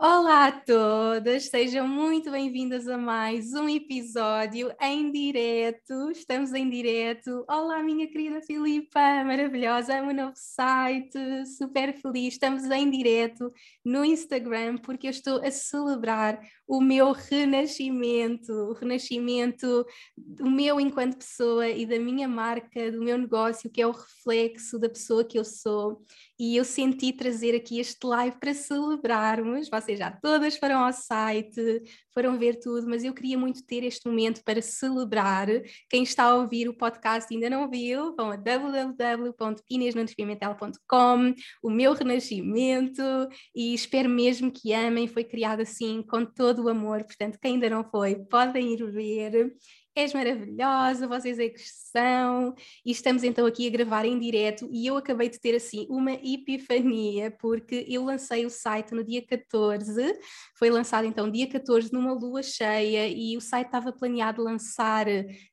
Olá a todas, sejam muito bem-vindas a mais um episódio em direto. Estamos em direto. Olá, minha querida Filipa, maravilhosa, amo o novo site, super feliz. Estamos em direto no Instagram porque eu estou a celebrar o meu renascimento, o renascimento do meu enquanto pessoa e da minha marca, do meu negócio, que é o reflexo da pessoa que eu sou e eu senti trazer aqui este live para celebrarmos. Vocês já todas foram ao site, foram ver tudo, mas eu queria muito ter este momento para celebrar. Quem está a ouvir o podcast e ainda não viu, vão a www.inesnodespimentel.com, o meu renascimento, e espero mesmo que amem. Foi criado assim, com todo o amor, portanto, quem ainda não foi, podem ir ver és maravilhosa, vocês é que são, e estamos então aqui a gravar em direto e eu acabei de ter assim uma epifania, porque eu lancei o site no dia 14, foi lançado então dia 14 numa lua cheia e o site estava planeado lançar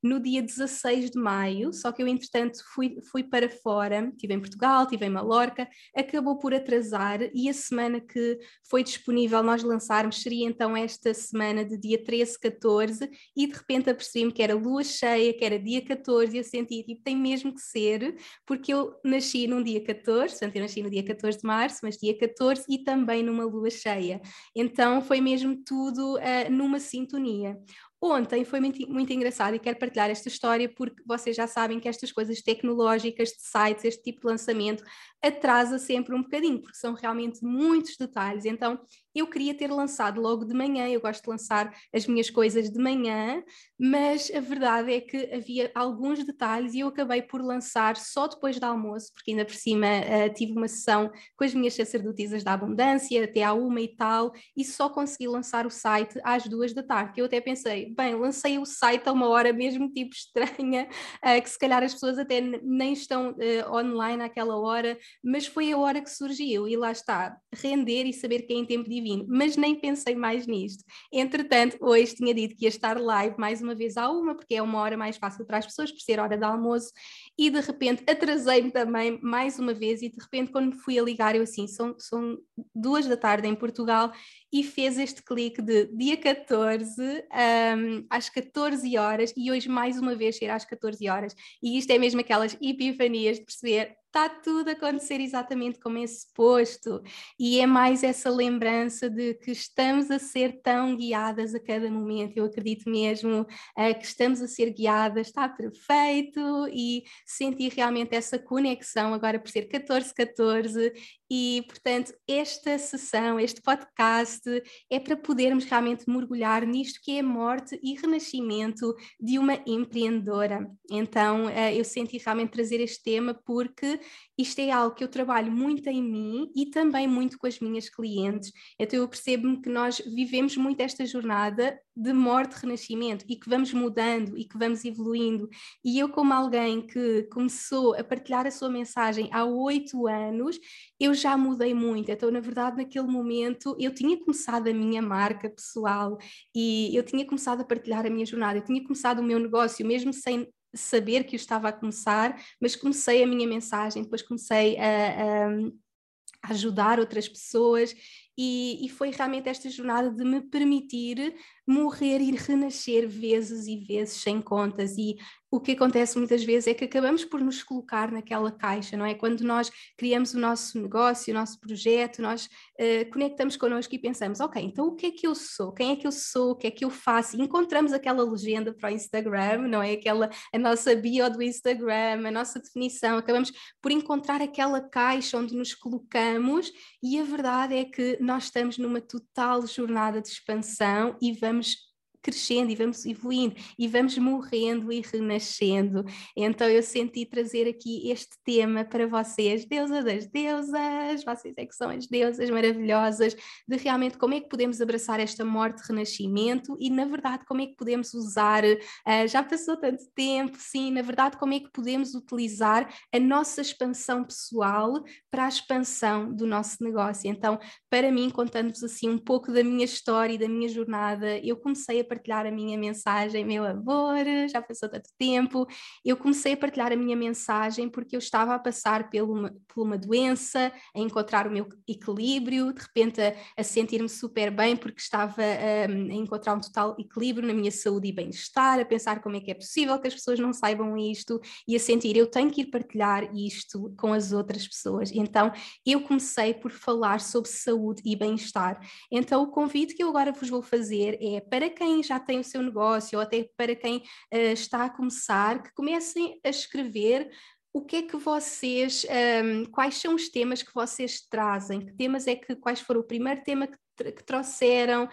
no dia 16 de maio, só que eu entretanto fui, fui para fora, estive em Portugal, estive em Malorca, acabou por atrasar e a semana que foi disponível nós lançarmos seria então esta semana de dia 13, 14 e de repente apercebi-me que era lua cheia, que era dia 14, e eu senti, tipo, tem mesmo que ser, porque eu nasci num dia 14, portanto, eu nasci no dia 14 de março, mas dia 14 e também numa lua cheia. Então foi mesmo tudo uh, numa sintonia. Ontem foi muito, muito engraçado e quero partilhar esta história porque vocês já sabem que estas coisas tecnológicas de sites, este tipo de lançamento, atrasa sempre um bocadinho, porque são realmente muitos detalhes. Então, eu queria ter lançado logo de manhã, eu gosto de lançar as minhas coisas de manhã, mas a verdade é que havia alguns detalhes e eu acabei por lançar só depois do almoço, porque ainda por cima uh, tive uma sessão com as minhas sacerdotisas da abundância, até à uma e tal, e só consegui lançar o site às duas da tarde, eu até pensei, bem, lancei o site a uma hora mesmo tipo estranha, uh, que se calhar as pessoas até nem estão uh, online àquela hora, mas foi a hora que surgiu e lá está, render e saber que é em tempo divino, mas nem pensei mais nisto. Entretanto, hoje tinha dito que ia estar live mais uma vez à uma, porque é uma hora mais fácil para as pessoas, por ser hora de almoço, e de repente atrasei-me também mais uma vez e de repente quando fui a ligar eu assim, são, são duas da tarde em Portugal e fez este clique de dia 14 um, às 14 horas e hoje mais uma vez será às 14 horas e isto é mesmo aquelas epifanias de perceber está tudo a acontecer exatamente como é suposto. E é mais essa lembrança de que estamos a ser tão guiadas a cada momento. Eu acredito mesmo uh, que estamos a ser guiadas, está perfeito, e senti realmente essa conexão agora por ser 14-14 e, portanto, esta sessão, este podcast, é para podermos realmente mergulhar nisto que é morte e renascimento de uma empreendedora. Então, eh, eu senti realmente trazer este tema porque isto é algo que eu trabalho muito em mim e também muito com as minhas clientes. Então, eu percebo-me que nós vivemos muito esta jornada de morte renascimento e que vamos mudando e que vamos evoluindo. E eu, como alguém que começou a partilhar a sua mensagem há oito anos, eu já mudei muito. Então, na verdade, naquele momento, eu tinha começado a minha marca pessoal e eu tinha começado a partilhar a minha jornada, eu tinha começado o meu negócio, mesmo sem saber que eu estava a começar, mas comecei a minha mensagem, depois comecei a, a ajudar outras pessoas e, e, foi realmente esta jornada de me permitir morrer e renascer vezes e vezes sem contas. E o que acontece muitas vezes é que acabamos por nos colocar naquela caixa, não é? Quando nós criamos o nosso negócio, o nosso projeto, nós uh, conectamos connosco e pensamos, ok, então o que é que eu sou? Quem é que eu sou? O que é que eu faço? E encontramos aquela legenda para o Instagram, não é? Aquela, a nossa bio do Instagram, a nossa definição, acabamos por encontrar aquela caixa onde nos colocamos e a verdade é que nós estamos numa total jornada de expansão e vamos comes crescendo e vamos evoluindo e vamos morrendo e renascendo. Então eu senti trazer aqui este tema para vocês, deusa das deusas, vocês é que são as deusas maravilhosas, de realmente como é que podemos abraçar esta morte renascimento e na verdade como é que podemos usar, uh, já passou tanto tempo, sim, na verdade como é que podemos utilizar a nossa expansão pessoal para a expansão do nosso negócio. Então, para mim, contando-vos assim um pouco da minha história e da minha jornada, eu comecei a partilhar a minha mensagem, meu amor, já passou tanto tempo. Eu comecei a partilhar a minha mensagem porque eu estava a passar por uma, por uma doença, a encontrar o meu equilíbrio, de repente a, a sentir-me super bem porque estava um, a encontrar um total equilíbrio na minha saúde e bem-estar, a pensar como é que é possível que as pessoas não saibam isto e a sentir eu tenho que ir partilhar isto com as outras pessoas. Então eu comecei por falar sobre saúde e bem-estar. Então o convite que eu agora vos vou fazer é para quem já tem o seu negócio, ou até para quem uh, está a começar, que comecem a escrever o que é que vocês, um, ehm, quais são os temas que vocês trazem? Que temas é que, quais foram o primeiro tema que que trouxeram,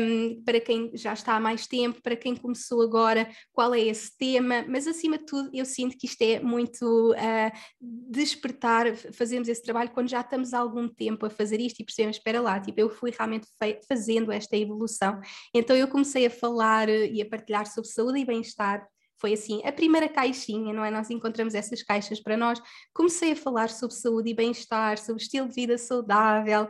um, para quem já está há mais tempo, para quem começou agora, qual é esse tema, mas acima de tudo eu sinto que isto é muito uh, despertar, fazemos esse trabalho quando já estamos há algum tempo a fazer isto e percebemos, espera lá, tipo, eu fui realmente fazendo esta evolução, então eu comecei a falar e a partilhar sobre saúde e bem-estar, foi assim, a primeira caixinha, não é? Nós encontramos essas caixas para nós. Comecei a falar sobre saúde e bem-estar, sobre estilo de vida saudável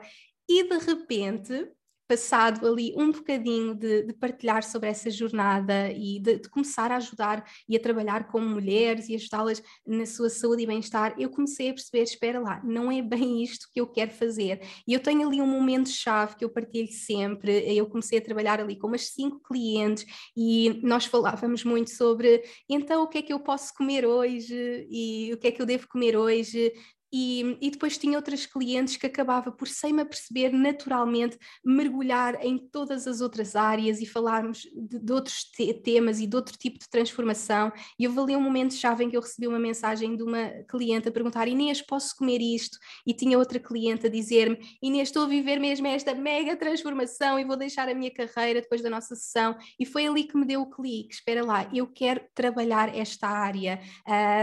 e de repente, passado ali um bocadinho de, de partilhar sobre essa jornada e de, de, começar a ajudar e a trabalhar com mulheres e ajudá-las na sua saúde e bem-estar, eu comecei a perceber, espera lá, não é bem isto que eu quero fazer. E eu tenho ali um momento-chave que eu partilho sempre, eu comecei a trabalhar ali com umas cinco clientes e nós falávamos muito sobre, então o que é que eu posso comer hoje? E o que é que eu devo comer hoje, e, e, depois tinha outras clientes que acabava por, sem me aperceber, naturalmente mergulhar em todas as outras áreas e falarmos de, de outros te temas e de outro tipo de transformação. E houve ali um momento-chave em que eu recebi uma mensagem de uma cliente a perguntar: Inês, posso comer isto? E tinha outra cliente a dizer-me: Inês, estou a viver mesmo esta mega transformação e vou deixar a minha carreira depois da nossa sessão. E foi ali que me deu o clique: espera lá, eu quero trabalhar esta área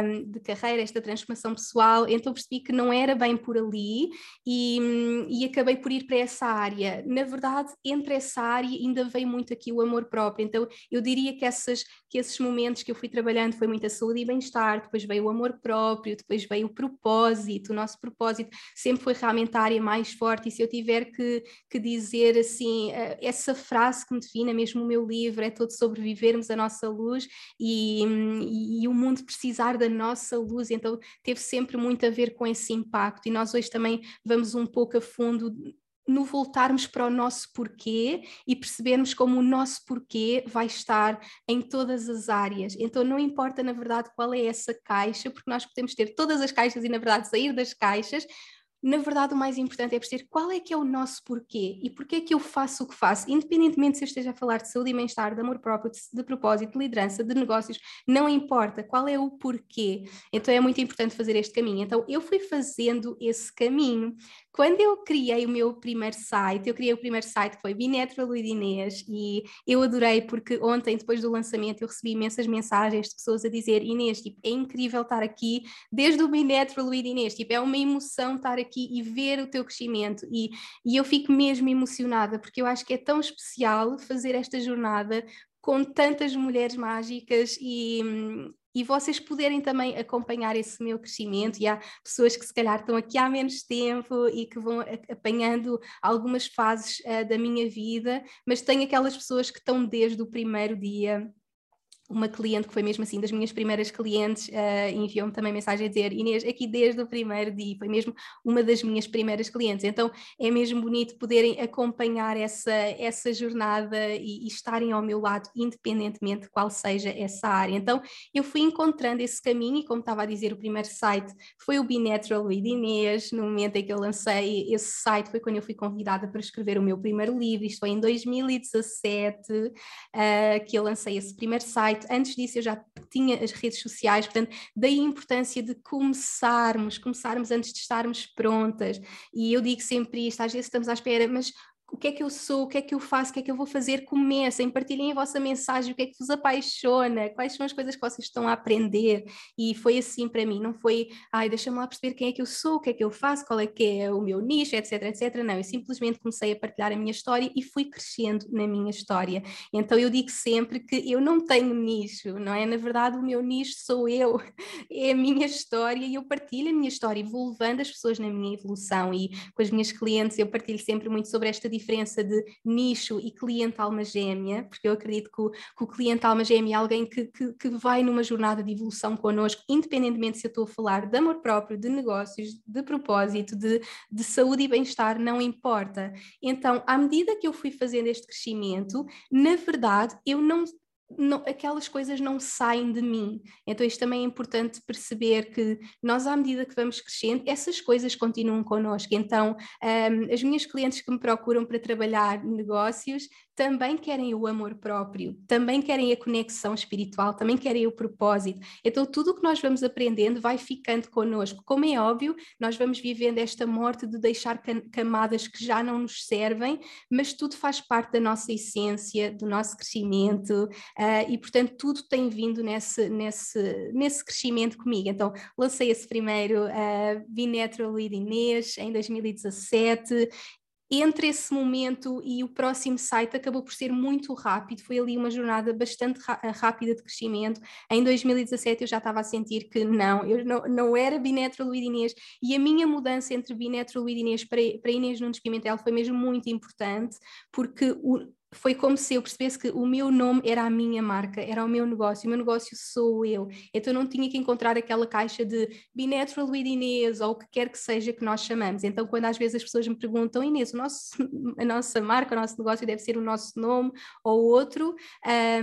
um, de carreira, esta transformação pessoal. Então percebi que não era bem por ali e, e acabei por ir para essa área. Na verdade, entre essa área ainda veio muito aqui o amor próprio, então eu diria que, essas, que esses momentos que eu fui trabalhando foi muita saúde e bem-estar, depois veio o amor próprio, depois veio o propósito, o nosso propósito sempre foi realmente a área mais forte. E se eu tiver que, que dizer assim, eh, essa frase que me define, mesmo o meu livro, é todo sobre vivermos a nossa luz e, e, e o mundo precisar da nossa luz, então teve sempre muito a ver com com esse impacto, e nós hoje também vamos um pouco a fundo no voltarmos para o nosso porquê e percebermos como o nosso porquê vai estar em todas as áreas. Então não importa na verdade qual é essa caixa, porque nós podemos ter todas as caixas e na verdade sair das caixas, na verdade o mais importante é perceber qual é que é o nosso porquê e porquê que eu faço o que faço, independentemente se eu esteja a falar de saúde e bem-estar, de amor próprio, de, de, propósito, de liderança, de negócios, não importa qual é o porquê. Então é muito importante fazer este caminho. Então eu fui fazendo esse caminho. Quando eu criei o meu primeiro site, eu criei o primeiro site que foi Binetro Luiz Inês e eu adorei porque ontem, depois do lançamento, eu recebi imensas mensagens de pessoas a dizer Inês, tipo, é incrível estar aqui desde o Binetro Luiz Inês, tipo, é uma emoção estar aqui e ver o teu crescimento e, e eu fico mesmo emocionada porque eu acho que é tão especial fazer esta jornada com tantas mulheres mágicas e, e vocês poderem também acompanhar esse meu crescimento. E há pessoas que se calhar estão aqui há menos tempo e que vão apanhando algumas fases uh, da minha vida, mas tem aquelas pessoas que estão desde o primeiro dia uma cliente que foi mesmo assim das minhas primeiras clientes uh, enviou-me também mensagem a dizer Inês, aqui desde o primeiro dia, foi mesmo uma das minhas primeiras clientes, então é mesmo bonito poderem acompanhar essa, essa jornada e, e estarem ao meu lado independentemente de qual seja essa área, então eu fui encontrando esse caminho e como estava a dizer o primeiro site foi o Be Natural with Inês, no momento em que eu lancei esse site foi quando eu fui convidada para escrever o meu primeiro livro, isto foi em 2017 uh, que eu lancei esse primeiro site site, antes disso eu já tinha as redes sociais, portanto, daí a importância de começarmos, começarmos antes de estarmos prontas. E eu digo sempre isto, às vezes estamos à espera, mas o que é que eu sou, o que é que eu faço, o que é que eu vou fazer, comecem, partilhem a vossa mensagem, o que é que vos apaixona, quais são as coisas que vocês estão a aprender, e foi assim para mim, não foi, ai, deixa-me lá perceber quem é que eu sou, o que é que eu faço, qual é que é o meu nicho, etc, etc, não, eu simplesmente comecei a partilhar a minha história e fui crescendo na minha história, então eu digo sempre que eu não tenho nicho, não é, na verdade o meu nicho sou eu, é a minha história e eu partilho a minha história, e vou levando as pessoas na minha evolução, e com as minhas clientes eu partilho sempre muito sobre esta diferença diferença de nicho e cliente alma gêmea, porque eu acredito que o, que o cliente alma gêmea é alguém que, que, que, vai numa jornada de evolução connosco, independentemente se eu estou a falar de amor próprio, de negócios, de propósito, de, de saúde e bem-estar, não importa. Então, à medida que eu fui fazendo este crescimento, na verdade, eu não não, aquelas coisas não saem de mim. Então, isto também é importante perceber que nós, à medida que vamos crescendo, essas coisas continuam connosco. Então, um, as minhas clientes que me procuram para trabalhar negócios também querem o amor próprio, também querem a conexão espiritual, também querem o propósito. Então, tudo o que nós vamos aprendendo vai ficando connosco. Como é óbvio, nós vamos vivendo esta morte de deixar camadas que já não nos servem, mas tudo faz parte da nossa essência, do nosso crescimento, uh, e portanto, tudo tem vindo nesse, nesse, nesse crescimento comigo. Então, lancei esse primeiro uh, Be Natural with Inês em 2017 entre esse momento e o próximo site acabou por ser muito rápido, foi ali uma jornada bastante rápida de crescimento. Em 2017 eu já estava a sentir que não, eu não, não era Binetro Luís Inês e a minha mudança entre Binetro Luís Inês para, para Inês Nunes Pimentel foi mesmo muito importante, porque o, foi como se eu percebesse que o meu nome era a minha marca, era o meu negócio, o meu negócio sou eu. Então não tinha que encontrar aquela caixa de Be Natural with Inês ou o que quer que seja que nós chamamos. Então, quando às vezes as pessoas me perguntam, Inês, o nosso, a nossa marca, o nosso negócio deve ser o nosso nome ou outro,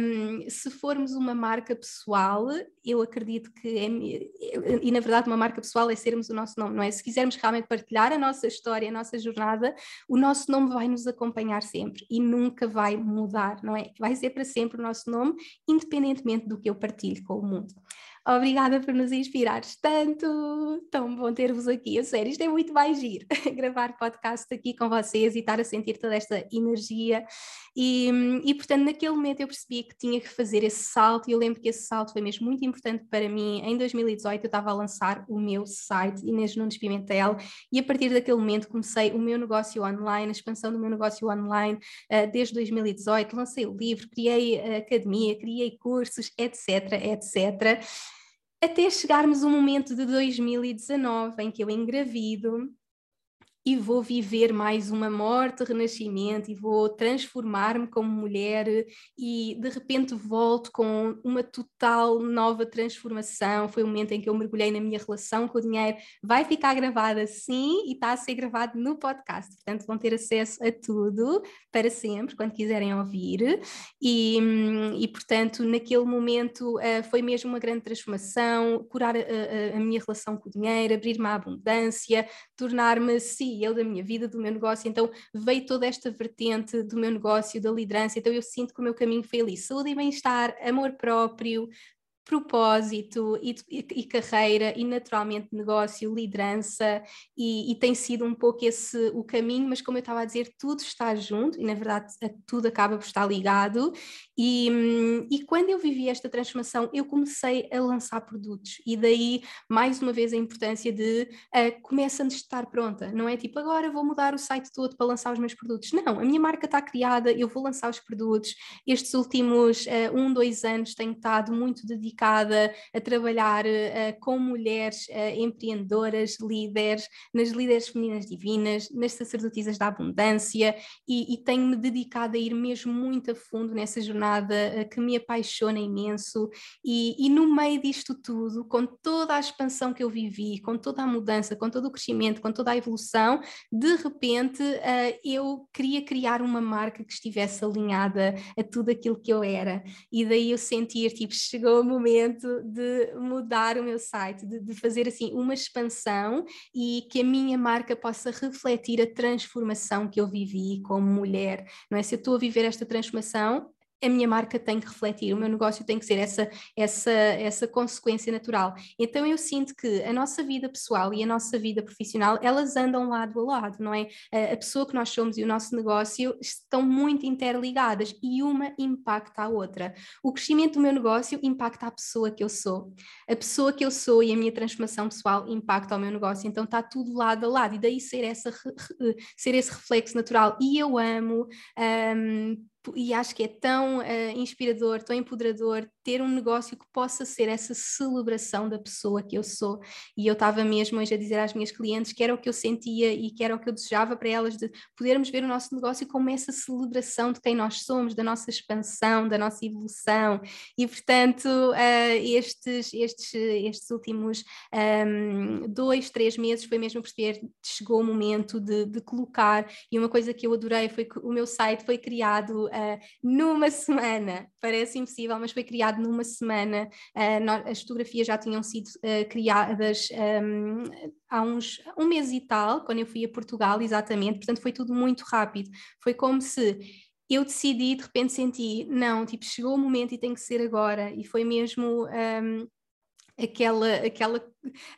um, se formos uma marca pessoal, eu acredito que é, e na verdade uma marca pessoal é sermos o nosso nome, não é? Se quisermos realmente partilhar a nossa história, a nossa jornada, o nosso nome vai nos acompanhar sempre e nunca vai vai mudar, não é? Vai ser para sempre o nosso nome, independentemente do que eu partilho com o mundo. Obrigada por nos inspirares tanto. Tão bom ter-vos aqui. A sério, isto é muito mais giro. Gravar podcast aqui com vocês e estar a sentir toda esta energia. E, e, portanto, naquele momento eu percebi que tinha que fazer esse salto. E eu lembro que esse salto foi mesmo muito importante para mim. Em 2018, eu estava a lançar o meu site, Inês Nunes Pimentel. E a partir daquele momento comecei o meu negócio online, a expansão do meu negócio online uh, desde 2018. Lancei o livro, criei a academia, criei cursos, etc, etc até chegarmos o momento de 2019 em que eu engravido e vou viver mais uma morte, renascimento, e vou transformar-me como mulher, e de repente volto com uma total nova transformação. Foi o momento em que eu mergulhei na minha relação com o dinheiro. Vai ficar gravada sim, e está a ser gravado no podcast, portanto vão ter acesso a tudo para sempre, quando quiserem ouvir. E, e portanto, naquele momento uh, foi mesmo uma grande transformação, curar a, a, a minha relação com o dinheiro, abrir-me à abundância, tornar-me, CEO da minha vida, do meu negócio, então veio toda esta vertente do meu negócio, da liderança, então eu sinto que o meu caminho foi ali, saúde e bem-estar, amor próprio, propósito e, e, carreira e naturalmente negócio, liderança e, e, tem sido um pouco esse o caminho, mas como eu estava a dizer, tudo está junto e na verdade tudo acaba por estar ligado. E, e quando eu vivi esta transformação eu comecei a lançar produtos e daí mais uma vez a importância de uh, começa antes de estar pronta, não é tipo agora vou mudar o site todo para lançar os meus produtos, não, a minha marca está criada, eu vou lançar os produtos, estes últimos uh, um, dois anos tenho estado muito dedicado dedicada a trabalhar uh, com mulheres uh, empreendedoras, líderes, nas líderes femininas divinas, nas sacerdotisas da abundância e, e tenho-me dedicado a ir mesmo muito a fundo nessa jornada que me apaixona imenso. E, e no meio disto tudo, com toda a expansão que eu vivi, com toda a mudança, com todo o crescimento, com toda a evolução, de repente eu queria criar uma marca que estivesse alinhada a tudo aquilo que eu era. E daí eu sentir, tipo, chegou o momento de mudar o meu site, de, de fazer assim uma expansão e que a minha marca possa refletir a transformação que eu vivi como mulher, não é? Se eu estou a viver esta transformação, a minha marca tem que refletir, o meu negócio tem que ser essa, essa, essa consequência natural. Então eu sinto que a nossa vida pessoal e a nossa vida profissional, elas andam lado a lado, não é? A, pessoa que nós somos e o nosso negócio estão muito interligadas e uma impacta a outra. O crescimento do meu negócio impacta a pessoa que eu sou. A pessoa que eu sou e a minha transformação pessoal impacta o meu negócio, então está tudo lado a lado e daí ser, essa, ser esse reflexo natural. E eu amo um, e acho que é tão uh, inspirador, tão empoderador ter um negócio que possa ser essa celebração da pessoa que eu sou. E eu estava mesmo hoje a dizer às minhas clientes que era o que eu sentia e que era o que eu desejava para elas, de podermos ver o nosso negócio como essa celebração de quem nós somos, da nossa expansão, da nossa evolução. E, portanto, uh, estes, estes, estes últimos um, ehm, dois, três meses foi mesmo perceber chegou o momento de, de colocar. E uma coisa que eu adorei foi que o meu site foi criado uh, numa semana. Parece impossível, mas foi criado numa semana. Uh, as fotografias já tinham sido uh, criadas um, há uns um mês e tal, quando eu fui a Portugal, exatamente. Portanto, foi tudo muito rápido. Foi como se eu decidi, de repente senti, não, tipo, chegou o momento e tem que ser agora. E foi mesmo. Um, aquela, aquela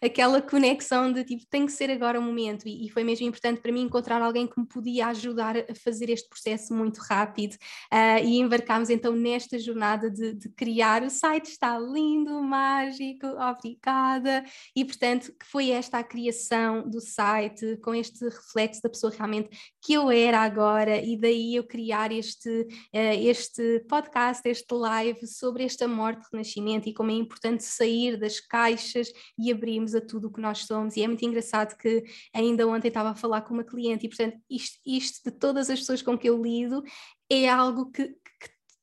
aquela conexão de tipo, tem que ser agora o momento, e, e, foi mesmo importante para mim encontrar alguém que me podia ajudar a fazer este processo muito rápido, uh, e embarcámos então nesta jornada de, de, criar. O site, está lindo, mágico, obrigada, e portanto que foi esta a criação do site, com este reflexo da pessoa realmente que eu era agora, e daí eu criar este, uh, este podcast, este live sobre esta morte, renascimento, e como é importante sair das caixas e abrimos a tudo o que nós somos. E é muito engraçado que ainda ontem estava a falar com uma cliente, e portanto, isto, isto de todas as pessoas com que eu lido é algo que,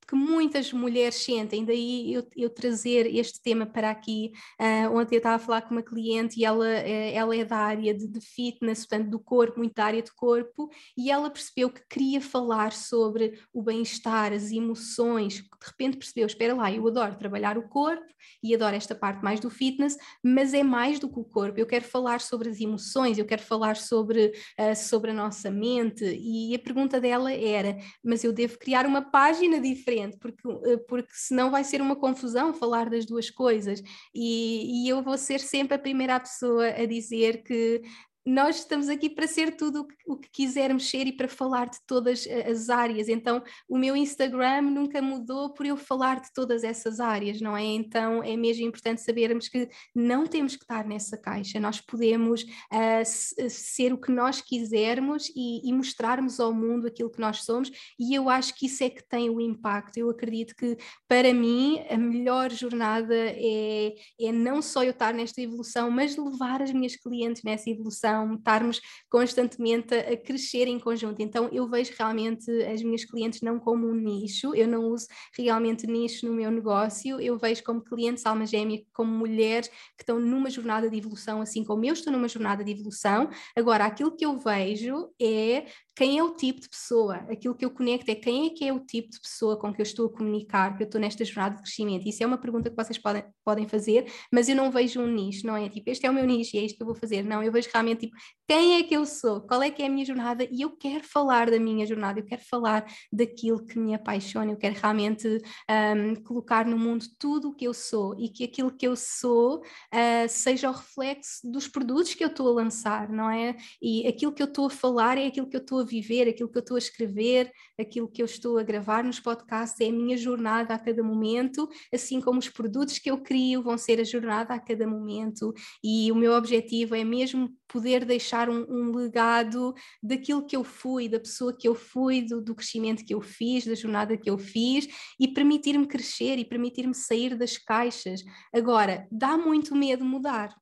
que muitas mulheres sentem, daí eu, eu trazer este tema para aqui. Uh, ontem eu estava a falar com uma cliente e ela, uh, ela é da área de, de, fitness, portanto, do corpo, muito da área de corpo, e ela percebeu que queria falar sobre o bem-estar, as emoções, de repente percebeu, espera lá, eu adoro trabalhar o corpo e adoro esta parte mais do fitness, mas é mais do que o corpo, eu quero falar sobre as emoções, eu quero falar sobre, uh, sobre a nossa mente, e a pergunta dela era, mas eu devo criar uma página diferente diferente, porque, eh, porque senão vai ser uma confusão falar das duas coisas. E, e eu vou ser sempre a primeira pessoa a dizer que nós estamos aqui para ser tudo o que quisermos ser e para falar de todas as áreas. Então, o meu Instagram nunca mudou por eu falar de todas essas áreas, não é? Então, é mesmo importante sabermos que não temos que estar nessa caixa, nós podemos uh, ser o que nós quisermos e, e, mostrarmos ao mundo aquilo que nós somos, e eu acho que isso é que tem o impacto. Eu acredito que, para mim, a melhor jornada é, é não só eu estar nesta evolução, mas levar as minhas clientes nessa evolução estarmos constantemente a crescer em conjunto. Então eu vejo realmente as minhas clientes não como um nicho, eu não uso realmente nicho no meu negócio, eu vejo como clientes alma gêmea, como mulheres que estão numa jornada de evolução, assim como eu estou numa jornada de evolução. Agora, aquilo que eu vejo é quem é o tipo de pessoa, aquilo que eu conecto é quem é que é o tipo de pessoa com que eu estou a comunicar, que eu estou nesta jornada de crescimento. Isso é uma pergunta que vocês podem, podem fazer, mas eu não vejo um nicho, não é tipo, este é o meu nicho e é isto que eu vou fazer. Não, eu vejo realmente tipo, quem é que eu sou, qual é que é a minha jornada e eu quero falar da minha jornada, eu quero falar daquilo que me apaixona, eu quero realmente um, colocar no mundo tudo o que eu sou e que aquilo que eu sou uh, seja o reflexo dos produtos que eu estou a lançar, não é? E aquilo que eu estou a falar é aquilo que eu estou a viver, aquilo que eu estou a escrever, aquilo que eu estou a gravar nos podcasts, é a minha jornada a cada momento, assim como os produtos que eu crio vão ser a jornada a cada momento. E o meu objetivo é mesmo poder deixar deixar um, um, legado daquilo que eu fui, da pessoa que eu fui, do, do crescimento que eu fiz, da jornada que eu fiz e permitir-me crescer e permitir-me sair das caixas. Agora, dá muito medo mudar.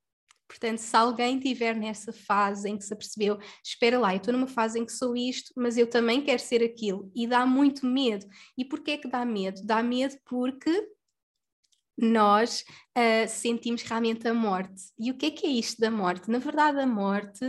Portanto, se alguém estiver nessa fase em que se apercebeu, espera lá, eu estou numa fase em que sou isto, mas eu também quero ser aquilo, e dá muito medo. E porquê é que dá medo? Dá medo porque nós uh, sentimos realmente a morte. E o que é que é isto da morte? Na verdade, a morte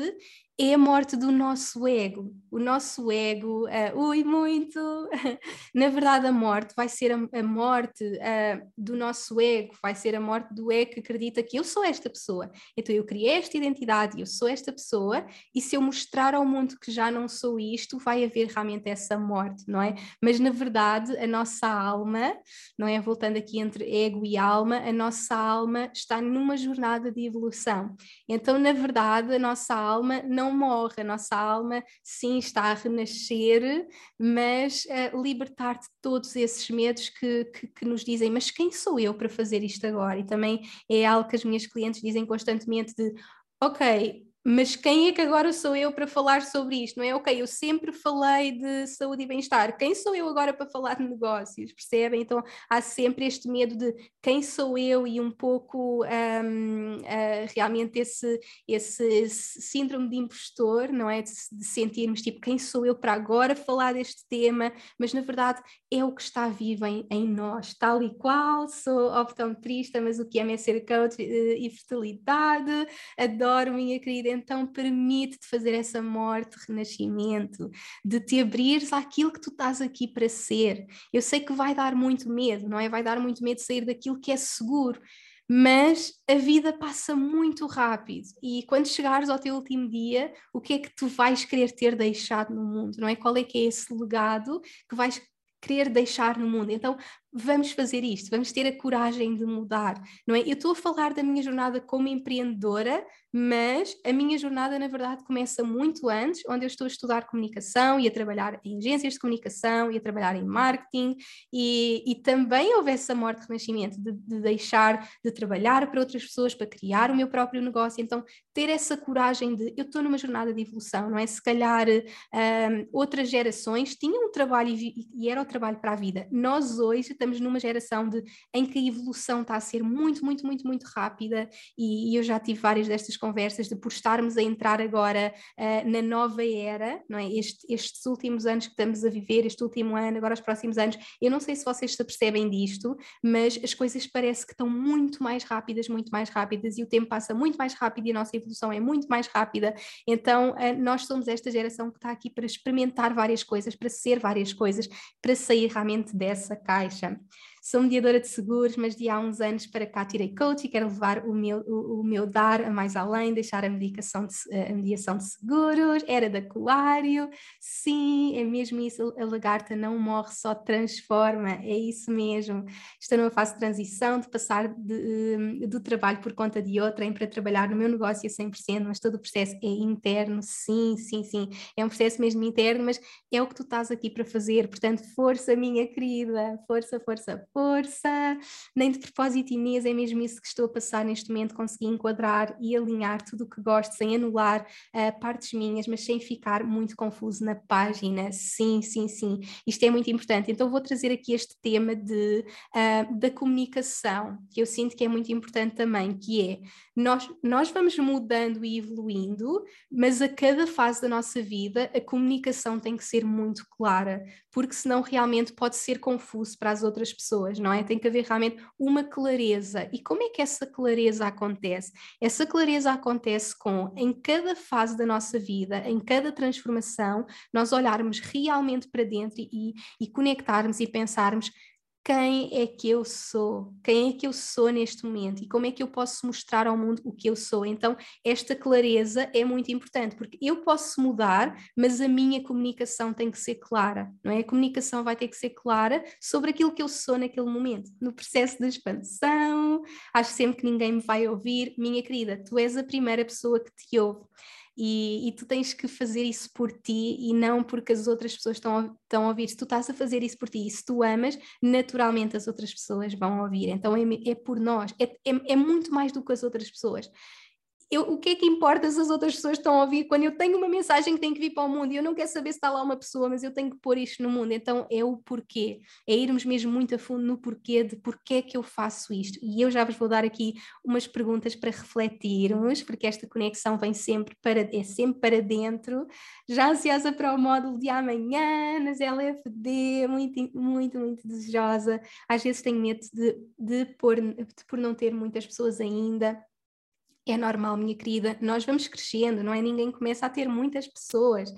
é a morte do nosso ego. O nosso ego, uh, ui, muito! Na verdade, a morte vai ser a, a morte uh, do nosso ego, vai ser a morte do ego que acredita que eu sou esta pessoa. Então, eu criei esta identidade, eu sou esta pessoa, e se eu mostrar ao mundo que já não sou isto, vai haver realmente essa morte, não é? Mas, na verdade, a nossa alma, não é? Voltando aqui entre ego e alma, a nossa alma está numa jornada de evolução. Então, na verdade, a nossa alma não não morre, a nossa alma sim está a renascer, mas a libertar de todos esses medos que, que, que, nos dizem, mas quem sou eu para fazer isto agora? E também é algo que as minhas clientes dizem constantemente de, ok, mas quem é que agora sou eu para falar sobre isto? Não é? Ok, eu sempre falei de saúde e bem-estar, quem sou eu agora para falar de negócios? Percebem? Então há sempre este medo de quem sou eu e um pouco um, uh, realmente esse, esse síndrome de impostor, não é? De, de, sentirmos tipo, quem sou eu para agora falar deste tema? Mas na verdade é o que está vivo em, em nós, tal e qual. Sou optometrista, mas o que é, ser coach uh, e fertilidade? Adoro minha querida então permite-te fazer essa morte, renascimento, de te abrires àquilo que tu estás aqui para ser. Eu sei que vai dar muito medo, não é? Vai dar muito medo sair daquilo que é seguro, mas a vida passa muito rápido e quando chegares ao teu último dia, o que é que tu vais querer ter deixado no mundo, não é? Qual é que é esse legado que vais querer deixar no mundo? Então, vamos fazer isto, vamos ter a coragem de mudar, não é? Eu estou a falar da minha jornada como empreendedora, mas a minha jornada, na verdade, começa muito antes, onde eu estou a estudar comunicação e a trabalhar em agências de comunicação e a trabalhar em marketing, e, e também houve essa morte de renascimento, de, de, deixar de trabalhar para outras pessoas, para criar o meu próprio negócio. Então, ter essa coragem de eu estou numa jornada de evolução, não é? Se calhar um, outras gerações tinham um trabalho e, e era o trabalho para a vida. Nós hoje estamos numa geração de, em que a evolução está a ser muito, muito, muito, muito rápida, e, e eu já tive várias destas conversas de por estarmos a entrar agora uh, na nova era, não é? Este, estes últimos anos que estamos a viver, este último ano, agora os próximos anos, eu não sei se vocês se percebem disto, mas as coisas parece que estão muito mais rápidas, muito mais rápidas, e o tempo passa muito mais rápido e a nossa evolução é muito mais rápida. Então, uh, nós somos esta geração que está aqui para experimentar várias coisas, para ser várias coisas, para sair realmente dessa caixa. system. Sou mediadora de seguros, mas de há uns anos para cá tirei coach e quero levar o meu, o, o meu dar a mais além, deixar a, medicação de, a mediação de seguros, era da Colário, sim, é mesmo isso, a lagarta não morre, só transforma, é isso mesmo. Estou numa fase de transição, de passar de, do trabalho por conta de outrem para trabalhar no meu negócio a 100%, mas todo o processo é interno, sim, sim, sim, é um processo mesmo interno, mas é o que tu estás aqui para fazer, portanto, força minha querida, força, força, força, nem de propósito, Inês, é mesmo isso que estou a passar neste momento, conseguir enquadrar e alinhar tudo o que gosto, sem anular uh, partes minhas, mas sem ficar muito confuso na página. Sim, sim, sim, isto é muito importante. Então vou trazer aqui este tema de, uh, da comunicação, que eu sinto que é muito importante também, que é, nós, nós vamos mudando e evoluindo, mas a cada fase da nossa vida a comunicação tem que ser muito clara, porque senão realmente pode ser confuso para as outras pessoas não é? Tem que haver realmente uma clareza. E como é que essa clareza acontece? Essa clareza acontece com, em cada fase da nossa vida, em cada transformação, nós olharmos realmente para dentro e, e conectarmos e pensarmos quem é que eu sou, quem é que eu sou neste momento e como é que eu posso mostrar ao mundo o que eu sou. Então, esta clareza é muito importante, porque eu posso mudar, mas a minha comunicação tem que ser clara, não é? A comunicação vai ter que ser clara sobre aquilo que eu sou naquele momento. No processo de expansão, acho sempre que ninguém me vai ouvir. Minha querida, tu és a primeira pessoa que te ouve e, e, tu tens que fazer isso por ti e não porque as outras pessoas estão, estão a ouvir. Se tu estás a fazer isso por ti e se tu amas, naturalmente as outras pessoas vão ouvir. Então é, é por nós, é, é, é muito mais do que as outras pessoas. Eu, o que é que importa se as outras pessoas estão a ouvir quando eu tenho uma mensagem que tem que vir para o mundo e eu não quero saber se está lá uma pessoa, mas eu tenho que pôr isto no mundo. Então é o porquê, é irmos mesmo muito a fundo no porquê de porquê é que eu faço isto. E eu já vos vou dar aqui umas perguntas para refletirmos, porque esta conexão vem sempre para, é sempre para dentro. Já ansiosa para o módulo de amanhã, nas LFD, muito, muito, muito desejosa. Às vezes tenho medo de, de, pôr, de por não ter muitas pessoas ainda é normal, minha querida, nós vamos crescendo, não é? Ninguém começa a ter muitas pessoas.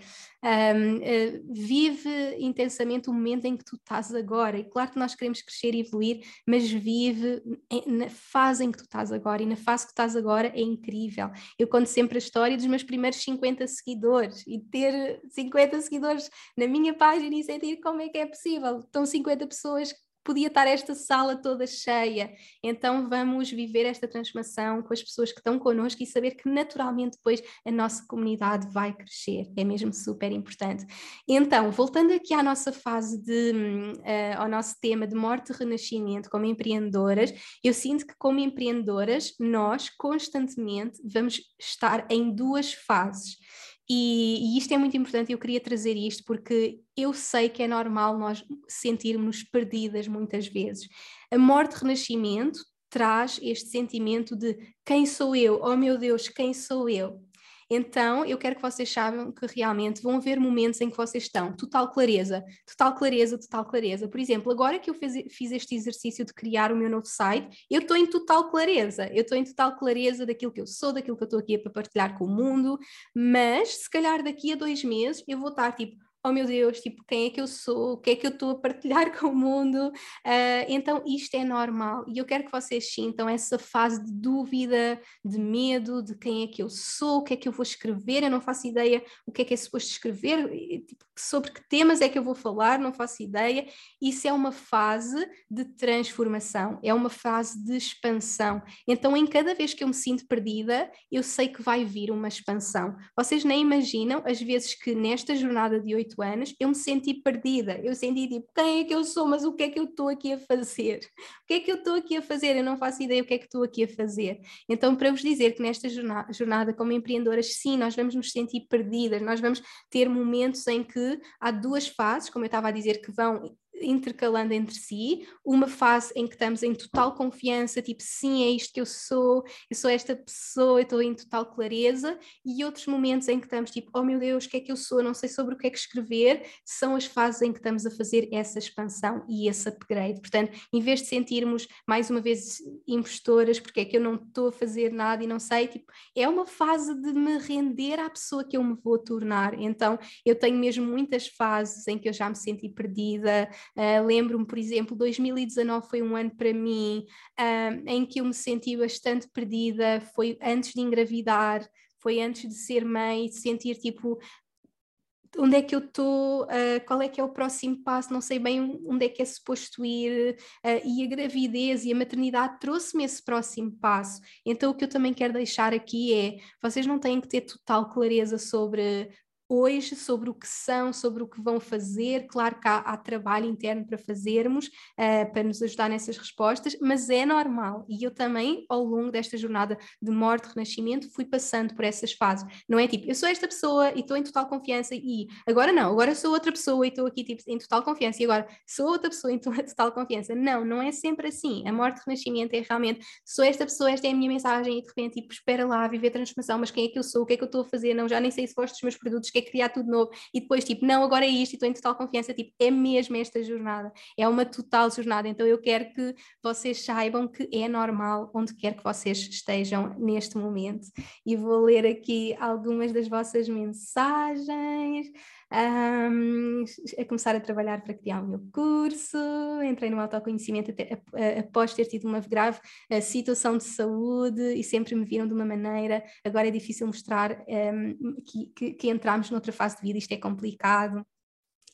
Um, uh, eh, vive intensamente o momento em que tu estás agora. E claro que nós queremos crescer e evoluir, mas vive na fase em que tu estás agora. E na fase que estás agora é incrível. Eu conto sempre a história dos meus primeiros 50 seguidores e ter 50 seguidores na minha página e sentir como é que é possível. Estão 50 pessoas podia estar esta sala toda cheia. Então vamos viver esta transformação com as pessoas que estão connosco e saber que naturalmente depois a nossa comunidade vai crescer. É mesmo super importante. Então, voltando aqui à nossa fase de uh, ao nosso tema de morte e renascimento como empreendedoras, eu sinto que como empreendedoras nós constantemente vamos estar em duas fases. E, e, isto é muito importante, eu queria trazer isto porque eu sei que é normal nós sentirmos perdidas muitas vezes. A morte-renascimento traz este sentimento de quem sou eu? Oh meu Deus, quem sou eu? Então, eu quero que vocês saibam que realmente vão haver momentos em que vocês estão total clareza, total clareza, total clareza. Por exemplo, agora que eu fiz, fiz este exercício de criar o meu novo site, eu estou em total clareza, eu estou em total clareza daquilo que eu sou, daquilo que eu estou aqui para partilhar com o mundo, mas se calhar daqui a dois meses eu vou estar tipo, oh meu Deus, tipo, quem é que eu sou, o que é que eu estou a partilhar com o mundo, uh, então isto é normal. E eu quero que vocês sintam essa fase de dúvida, de medo, de quem é que eu sou, o que é que eu vou escrever, eu não faço ideia o que é que é suposto escrever, tipo, sobre que temas é que eu vou falar, não faço ideia, isso é uma fase de transformação, é uma fase de expansão, então em cada vez que eu me sinto perdida, eu sei que vai vir uma expansão, vocês nem imaginam as vezes que nesta jornada de oito anos, eu me senti perdida. Eu senti tipo, quem é que eu sou, mas o que é que eu estou aqui a fazer? O que é que eu estou aqui a fazer? Eu não faço ideia o que é que estou aqui a fazer. Então, para vos dizer que nesta jornada, jornada como empreendedoras, sim, nós vamos nos sentir perdidas, nós vamos ter momentos em que há duas fases, como eu estava a dizer, que vão intercalando entre si, uma fase em que estamos em total confiança, tipo, sim, é isto que eu sou, eu sou esta pessoa, eu estou em total clareza, e outros momentos em que estamos tipo, oh meu Deus, o que é que eu sou, não sei sobre o que é que escrever, são as fases em que estamos a fazer essa expansão e esse upgrade. Portanto, em vez de sentirmos mais uma vez impostoras, porque é que eu não estou a fazer nada e não sei, tipo, é uma fase de me render à pessoa que eu me vou tornar. Então, eu tenho mesmo muitas fases em que eu já me senti perdida, Uh, Lembro-me, por exemplo, 2019 foi um ano para mim uh, em que eu me senti bastante perdida, foi antes de engravidar, foi antes de ser mãe, de sentir tipo onde é que eu estou, uh, qual é que é o próximo passo, não sei bem onde é que é suposto ir, uh, e a gravidez e a maternidade trouxe-me esse próximo passo. Então o que eu também quero deixar aqui é, vocês não têm que ter total clareza sobre hoje sobre o que são, sobre o que vão fazer. Claro que há, há trabalho interno para fazermos, uh, para nos ajudar nessas respostas, mas é normal. E eu também, ao longo desta jornada de morte, renascimento, fui passando por essas fases. Não é tipo, eu sou esta pessoa e estou em total confiança, e agora não, agora sou outra pessoa e estou aqui tipo, em total confiança, e agora sou outra pessoa e estou em total confiança. Não, não é sempre assim. A morte, renascimento é realmente, sou esta pessoa, esta é a minha mensagem, e de repente, tipo, espera lá, viver transformação, mas quem é que eu sou? O que é que eu estou a fazer? Não, já nem sei se gosto dos meus produtos, é criar tudo novo. E depois tipo, não, agora é isto e estou em total confiança, tipo, é mesmo esta jornada, é uma total jornada, então eu quero que vocês saibam que é normal onde quer que vocês estejam neste momento. E vou ler aqui algumas das vossas mensagens um, a começar a trabalhar para criar o meu curso, entrei no autoconhecimento até, após ter tido uma grave situação de saúde e sempre me viram de uma maneira, agora é difícil mostrar um, que, que, que entramos noutra fase de vida, isto é complicado.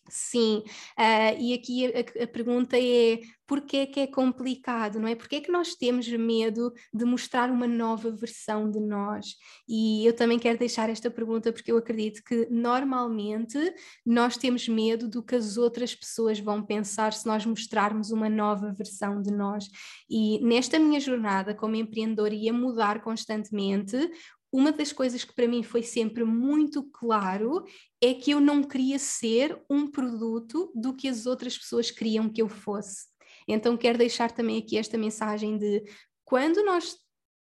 Sim, uh, e aqui a, a, pergunta é porque é que é complicado, não é? Porque é que nós temos medo de mostrar uma nova versão de nós? E eu também quero deixar esta pergunta porque eu acredito que normalmente nós temos medo do que as outras pessoas vão pensar se nós mostrarmos uma nova versão de nós. E nesta minha jornada como empreendedora e a mudar constantemente, uma das coisas que para mim foi sempre muito claro é que eu não queria ser um produto do que as outras pessoas queriam que eu fosse. Então quero deixar também aqui esta mensagem de quando nós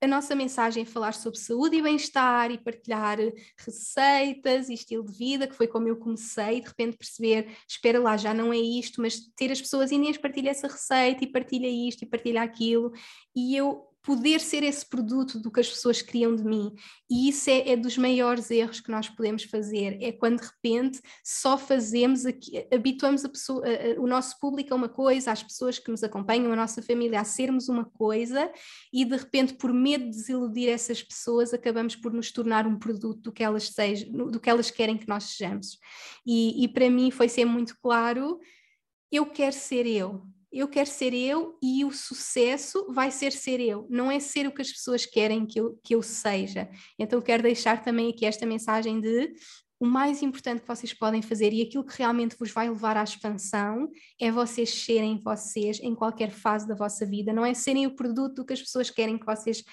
a nossa mensagem é falar sobre saúde e bem-estar e partilhar receitas e estilo de vida, que foi como eu comecei, de repente perceber, espera lá, já não é isto, mas ter as pessoas, Inês, partilha essa receita e partilha isto e partilha aquilo, e eu poder ser esse produto do que as pessoas queriam de mim. E isso é, é, dos maiores erros que nós podemos fazer. É quando de repente só fazemos, aqui, habituamos pessoa, a, a, o nosso público a uma coisa, as pessoas que nos acompanham, a nossa família, a sermos uma coisa e de repente, por medo de desiludir essas pessoas, acabamos por nos tornar um produto do que elas, sejam, do que elas querem que nós sejamos. E, e para mim foi ser muito claro. Eu quero ser eu, eu quero ser eu e o sucesso vai ser ser eu, não é ser o que as pessoas querem que eu, que eu seja. Então quero deixar também aqui esta mensagem de o mais importante que vocês podem fazer e aquilo que realmente vos vai levar à expansão é vocês serem vocês em qualquer fase da vossa vida, não é serem o produto do que as pessoas querem que vocês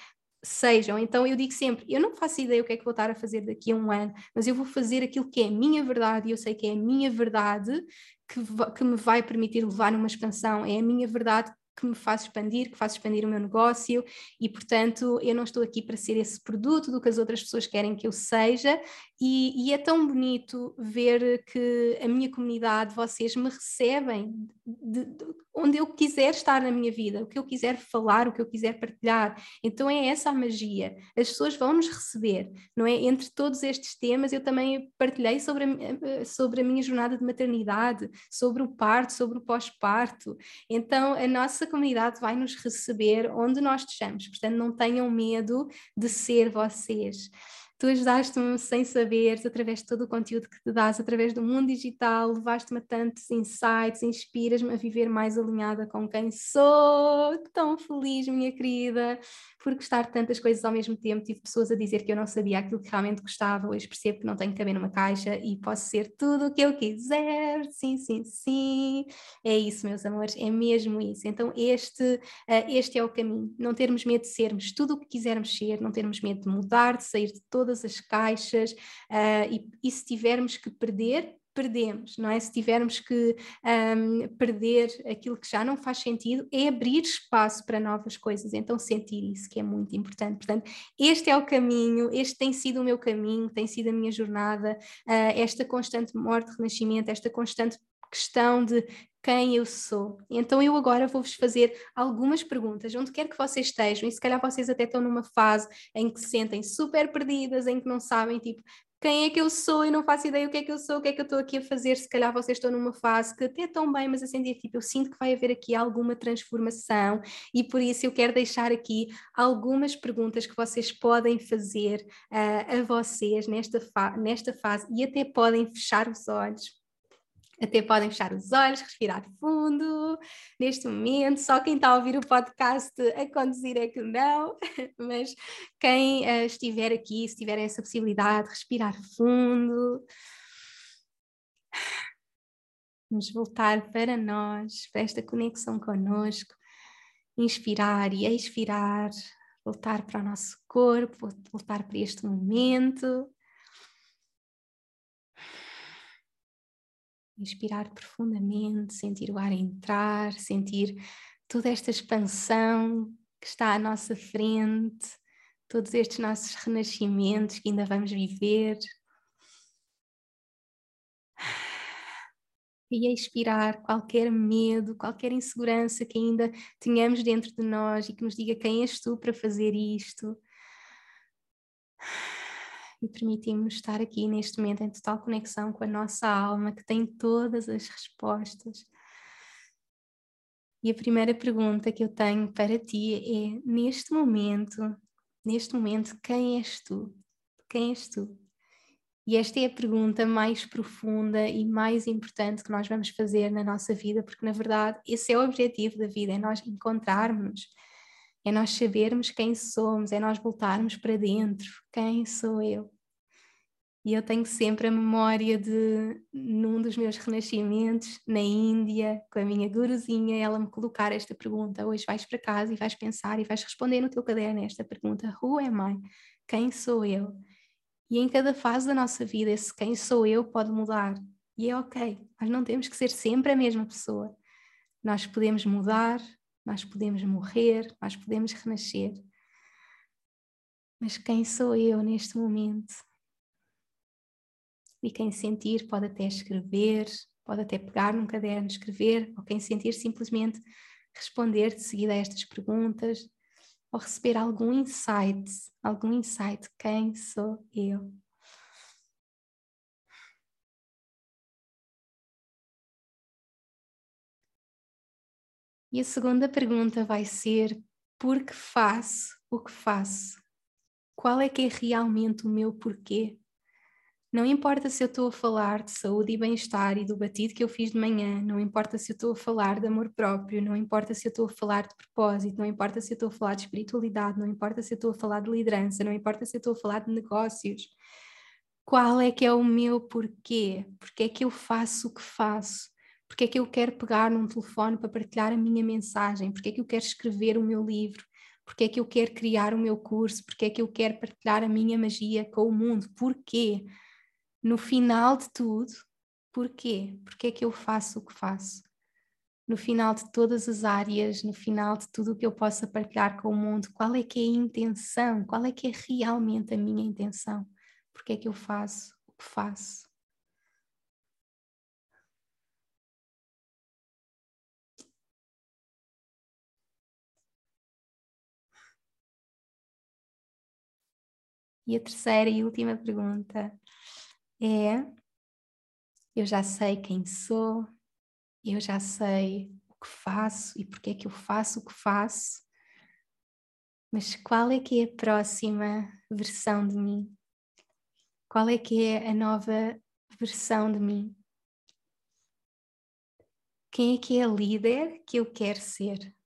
sejam. Então eu digo sempre, eu não faço ideia o que é que vou estar a fazer daqui a um ano, mas eu vou fazer aquilo que é a minha verdade e eu sei que é a minha verdade que, que me vai permitir levar numa expansão, é a minha verdade que me faz expandir, que faz expandir o meu negócio e, portanto, eu não estou aqui para ser esse produto do que as outras pessoas querem que eu seja e, e, é tão bonito ver que a minha comunidade, vocês me recebem de, de, onde eu quiser estar na minha vida, o que eu quiser falar, o que eu quiser partilhar. Então é essa a magia. As pessoas vão nos receber, não é? Entre todos estes temas, eu também partilhei sobre a, sobre a minha jornada de maternidade, sobre o parto, sobre o pós-parto. Então a nossa comunidade vai nos receber onde nós estejamos. Portanto, não tenham medo de ser vocês tu ajudaste-me sem saberes, através de todo o conteúdo que te dás, através do mundo digital, levaste-me a tantos insights, inspiras-me a viver mais alinhada com quem sou. Tão feliz, minha querida, por gostar de tantas coisas ao mesmo tempo. Tive pessoas a dizer que eu não sabia aquilo que realmente gostava, hoje percebo que não tenho que caber numa caixa e posso ser tudo o que eu quiser. Sim, sim, sim. É isso, meus amores, é mesmo isso. Então, este, uh, este é o caminho. Não termos medo de sermos tudo o que quisermos ser, não termos medo de mudar, de sair de todo todas as caixas uh, e, e se tivermos que perder, perdemos, não é? Se tivermos que um, perder aquilo que já não faz sentido, é abrir espaço para novas coisas, então sentir isso que é muito importante. Portanto, este é o caminho, este tem sido o meu caminho, tem sido a minha jornada, uh, esta constante morte, renascimento, esta constante questão de quem eu sou. Então eu agora vou-vos fazer algumas perguntas, onde quer que vocês estejam, e se calhar vocês até estão numa fase em que se sentem super perdidas, em que não sabem, tipo, quem é que eu sou e não faço ideia o que é que eu sou, o que é que eu estou aqui a fazer, se calhar vocês estão numa fase que até estão bem, mas a sentir, tipo, eu sinto que vai haver aqui alguma transformação e por isso eu quero deixar aqui algumas perguntas que vocês podem fazer uh, a vocês nesta, fa nesta fase e até podem fechar os olhos até podem fechar os olhos, respirar fundo. Neste momento, só quem está a ouvir o podcast a conduzir é que não, mas quem uh, estiver aqui, se tiver essa possibilidade, respirar fundo. Vamos voltar para nós, para esta conexão connosco. Inspirar e expirar, voltar para o nosso corpo, voltar para este momento. Inspirar profundamente, sentir o ar entrar, sentir toda esta expansão que está à nossa frente, todos estes nossos renascimentos que ainda vamos viver. E expirar qualquer medo, qualquer insegurança que ainda tenhamos dentro de nós e que nos diga quem és tu para fazer isto e permitimos estar aqui neste momento em total conexão com a nossa alma, que tem todas as respostas. E a primeira pergunta que eu tenho para ti é: neste momento, neste momento, quem és tu? Quem és tu? E esta é a pergunta mais profunda e mais importante que nós vamos fazer na nossa vida, porque na verdade esse é o objetivo da vida, é nós encontrarmos é nós sabermos quem somos, é nós voltarmos para dentro, quem sou eu. E eu tenho sempre a memória de, num dos meus renascimentos, na Índia, com a minha guruzinha, ela me colocar esta pergunta: hoje vais para casa e vais pensar e vais responder no teu caderno esta pergunta: Who am I? quem sou eu. E em cada fase da nossa vida, esse quem sou eu pode mudar. E é ok, nós não temos que ser sempre a mesma pessoa. Nós podemos mudar, nós podemos morrer, nós podemos renascer. Mas quem sou eu neste momento? E quem sentir pode até escrever, pode até pegar num caderno, escrever, ou quem sentir simplesmente responder de seguida a estas perguntas, ou receber algum insight, algum insight, quem sou eu? E a segunda pergunta vai ser: por que faço o que faço? Qual é que é realmente o meu porquê? Não importa se eu estou a falar de saúde e bem-estar e do batido que eu fiz de manhã, não importa se eu estou a falar de amor próprio, não importa se eu estou a falar de propósito, não importa se eu estou a falar de espiritualidade, não importa se eu estou a falar de liderança, não importa se eu estou a falar de negócios. Qual é que é o meu porquê? Porque é que eu faço o que faço? Porque é que eu quero pegar num telefone para partilhar a minha mensagem? Porque é que eu quero escrever o meu livro? Porque é que eu quero criar o meu curso? Porque é que eu quero partilhar a minha magia com o mundo? Porquê? no final de tudo, porquê? Porque é que eu faço o que faço? No final de todas as áreas, no final de tudo o que eu possa partilhar com o mundo, qual é que é a intenção? Qual é que é realmente a minha intenção? Porque é que eu faço o que faço? E a terceira e última pergunta é: eu já sei quem sou, eu já sei o que faço e porque é que eu faço o que faço, mas qual é que é a próxima versão de mim? Qual é que é a nova versão de mim? Quem é que é a líder que eu quero ser?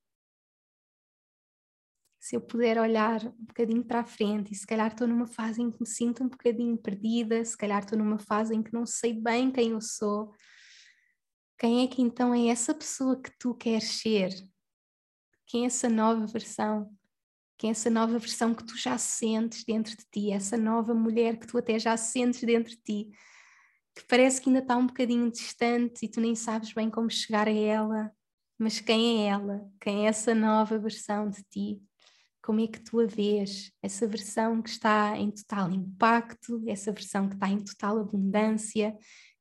Se eu puder olhar um bocadinho para a frente e se calhar estou numa fase em que me sinto um bocadinho perdida, se calhar estou numa fase em que não sei bem quem eu sou, quem é que então é essa pessoa que tu queres ser? Quem é essa nova versão? Quem é essa nova versão que tu já sentes dentro de ti? Essa nova mulher que tu até já sentes dentro de ti? Que parece que ainda está um bocadinho distante e tu nem sabes bem como chegar a ela. Mas quem é ela? Quem é essa nova versão de ti? Como é que tu a vês? Essa versão que está em total impacto, essa versão que está em total abundância,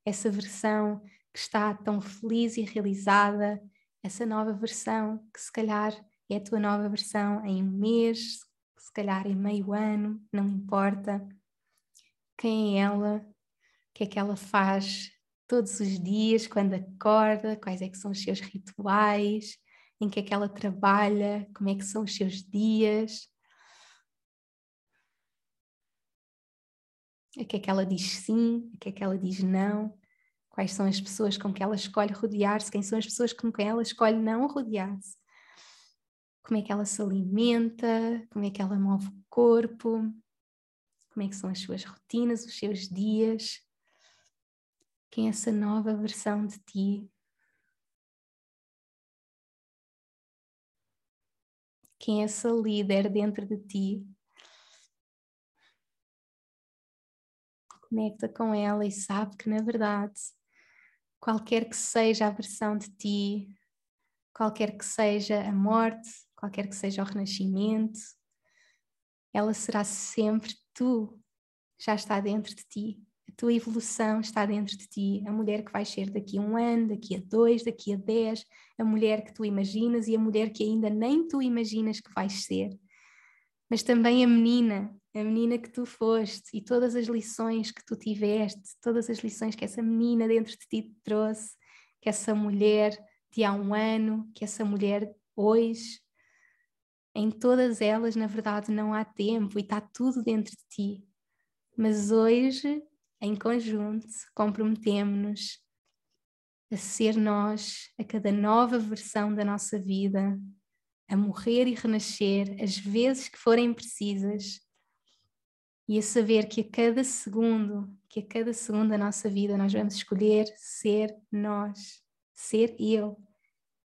essa versão que está tão feliz e realizada, essa nova versão que se calhar é a tua nova versão em um mês, se calhar em meio ano, não importa. Quem é ela? O que é que ela faz todos os dias quando acorda? Quais é que são os seus rituais? Em que é que ela trabalha, como é que são os seus dias, a que é que ela diz sim, a que é que ela diz não, quais são as pessoas com que ela escolhe rodear-se, quem são as pessoas com quem ela escolhe não rodear-se, como é que ela se alimenta, como é que ela move o corpo, como é que são as suas rotinas, os seus dias, quem é essa nova versão de ti quem é essa líder dentro de ti. Conecta com ela e sabe que, na verdade, qualquer que seja a versão de ti, qualquer que seja a morte, qualquer que seja o renascimento, ela será sempre tu, já está dentro de ti. Tua evolução está dentro de ti. A mulher que vais ser daqui a um ano, daqui a dois, daqui a dez, a mulher que tu imaginas e a mulher que ainda nem tu imaginas que vais ser. Mas também a menina, a menina que tu foste e todas as lições que tu tiveste, todas as lições que essa menina dentro de ti te trouxe, que essa mulher de há um ano, que essa mulher hoje, em todas elas, na verdade, não há tempo e está tudo dentro de ti. Mas hoje em conjunto, comprometemos-nos a ser nós, a cada nova versão da nossa vida, a morrer e renascer as vezes que forem precisas e a saber que a cada segundo, que a cada segundo da nossa vida nós vamos escolher ser nós, ser eu.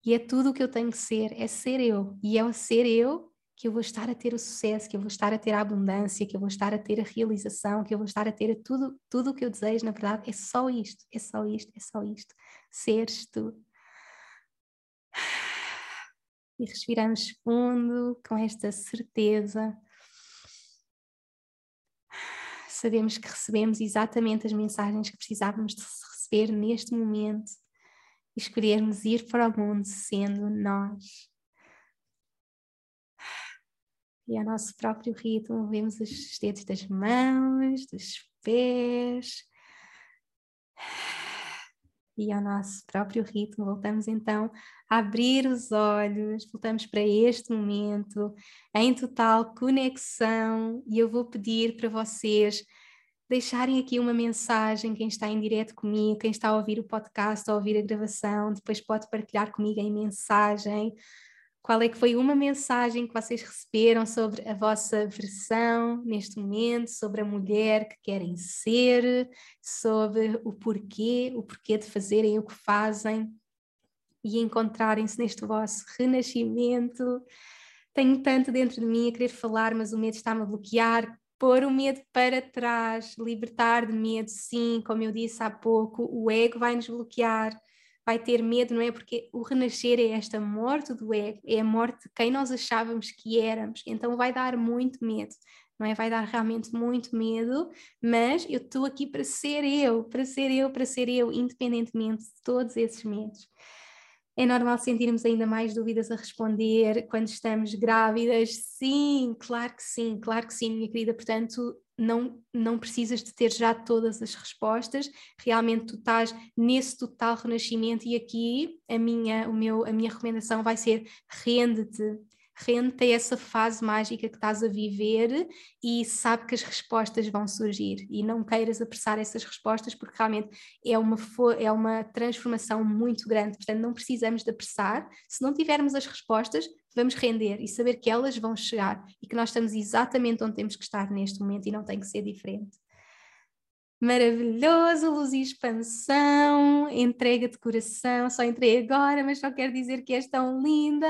E é tudo o que eu tenho que ser, é ser eu. E ao ser eu, que eu vou estar a ter o sucesso, que eu vou estar a ter a abundância, que eu vou estar a ter a realização, que eu vou estar a ter tudo, tudo o que eu desejo, na verdade, é só isto, é só isto, é só isto. Seres tu. E respiramos fundo com esta certeza. Sabemos que recebemos exatamente as mensagens que precisávamos de receber neste momento e escolhermos ir para o mundo sendo nós e ao nosso próprio ritmo, movemos os dedos das mãos, dos pés. E ao nosso próprio ritmo, voltamos então a abrir os olhos, voltamos para este momento em total conexão. E eu vou pedir para vocês deixarem aqui uma mensagem, quem está em direto comigo, quem está a ouvir o podcast, a ouvir a gravação, depois pode partilhar comigo em mensagem qual é que foi uma mensagem que vocês receberam sobre a vossa versão neste momento, sobre a mulher que querem ser, sobre o porquê, o porquê de fazerem o que fazem e encontrarem-se neste vosso renascimento. Tenho tanto dentro de mim a querer falar, mas o medo está-me a bloquear. Pôr o medo para trás, libertar de medo, sim, como eu disse há pouco, o ego vai nos bloquear vai ter medo, não é? Porque o renascer é esta morte do ego, é a morte de quem nós achávamos que éramos, então vai dar muito medo, não é? Vai dar realmente muito medo, mas eu estou aqui para ser eu, para ser eu, para ser eu, independentemente de todos esses medos. É normal sentirmos ainda mais dúvidas a responder quando estamos grávidas? Sim, claro que sim, claro que sim, minha querida. Portanto, não, não precisas de ter já todas as respostas, realmente tu estás nesse total renascimento e aqui a minha, o meu, a minha recomendação vai ser rende-te, rende-te a essa fase mágica que estás a viver e sabe que as respostas vão surgir. E não queiras apressar essas respostas porque realmente é uma, é uma transformação muito grande, portanto não precisamos de apressar, se não tivermos as respostas vamos render e saber que elas vão chegar e que nós estamos exatamente onde temos que estar neste momento e não tem que ser diferente maravilhoso, luz e expansão, entrega de coração, só entrei agora, mas só quero dizer que és tão linda,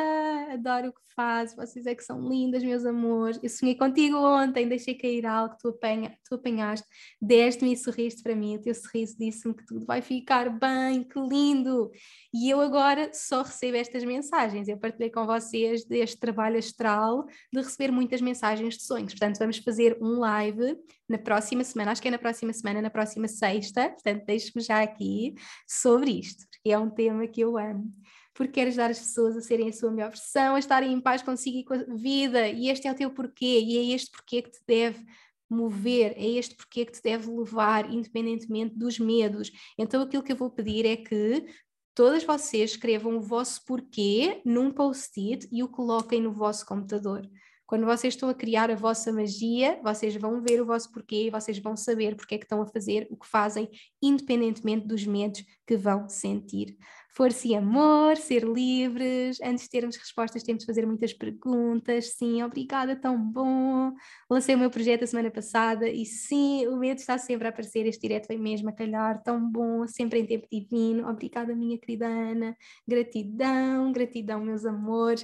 adoro o que fazes, vocês é que são lindas, meus amores. Eu sonhei contigo ontem, deixei cair algo, tu, apanha, tu apanhaste, deste-me e sorriste para mim, o teu sorriso disse-me que tudo vai ficar bem, que lindo. E eu agora só recebo estas mensagens, eu partilhei com vocês deste trabalho astral de receber muitas mensagens de sonhos, portanto vamos fazer um live na próxima semana, acho que é na próxima semana, na próxima sexta, portanto deixo-me já aqui sobre isto, porque é um tema que eu amo. Porque quero ajudar as pessoas a serem a sua melhor versão, a estarem em paz consigo e com a vida, e este é o teu porquê, e é este porquê que te deve mover, é este porquê que te deve levar, independentemente dos medos. Então aquilo que eu vou pedir é que todas vocês escrevam o vosso porquê num post-it e o coloquem no vosso computador. Quando vocês estão a criar a vossa magia, vocês vão ver o vosso porquê e vocês vão saber porque é que estão a fazer o que fazem, independentemente dos medos que vão sentir. Força e amor, ser livres. Antes de termos respostas, temos de fazer muitas perguntas. Sim, obrigada, tão bom. Lancei o meu projeto a semana passada e sim, o medo está sempre a aparecer. Este direto vem mesmo a calhar, tão bom, sempre em tempo divino. Obrigada, minha querida Ana. Gratidão, gratidão, meus amores.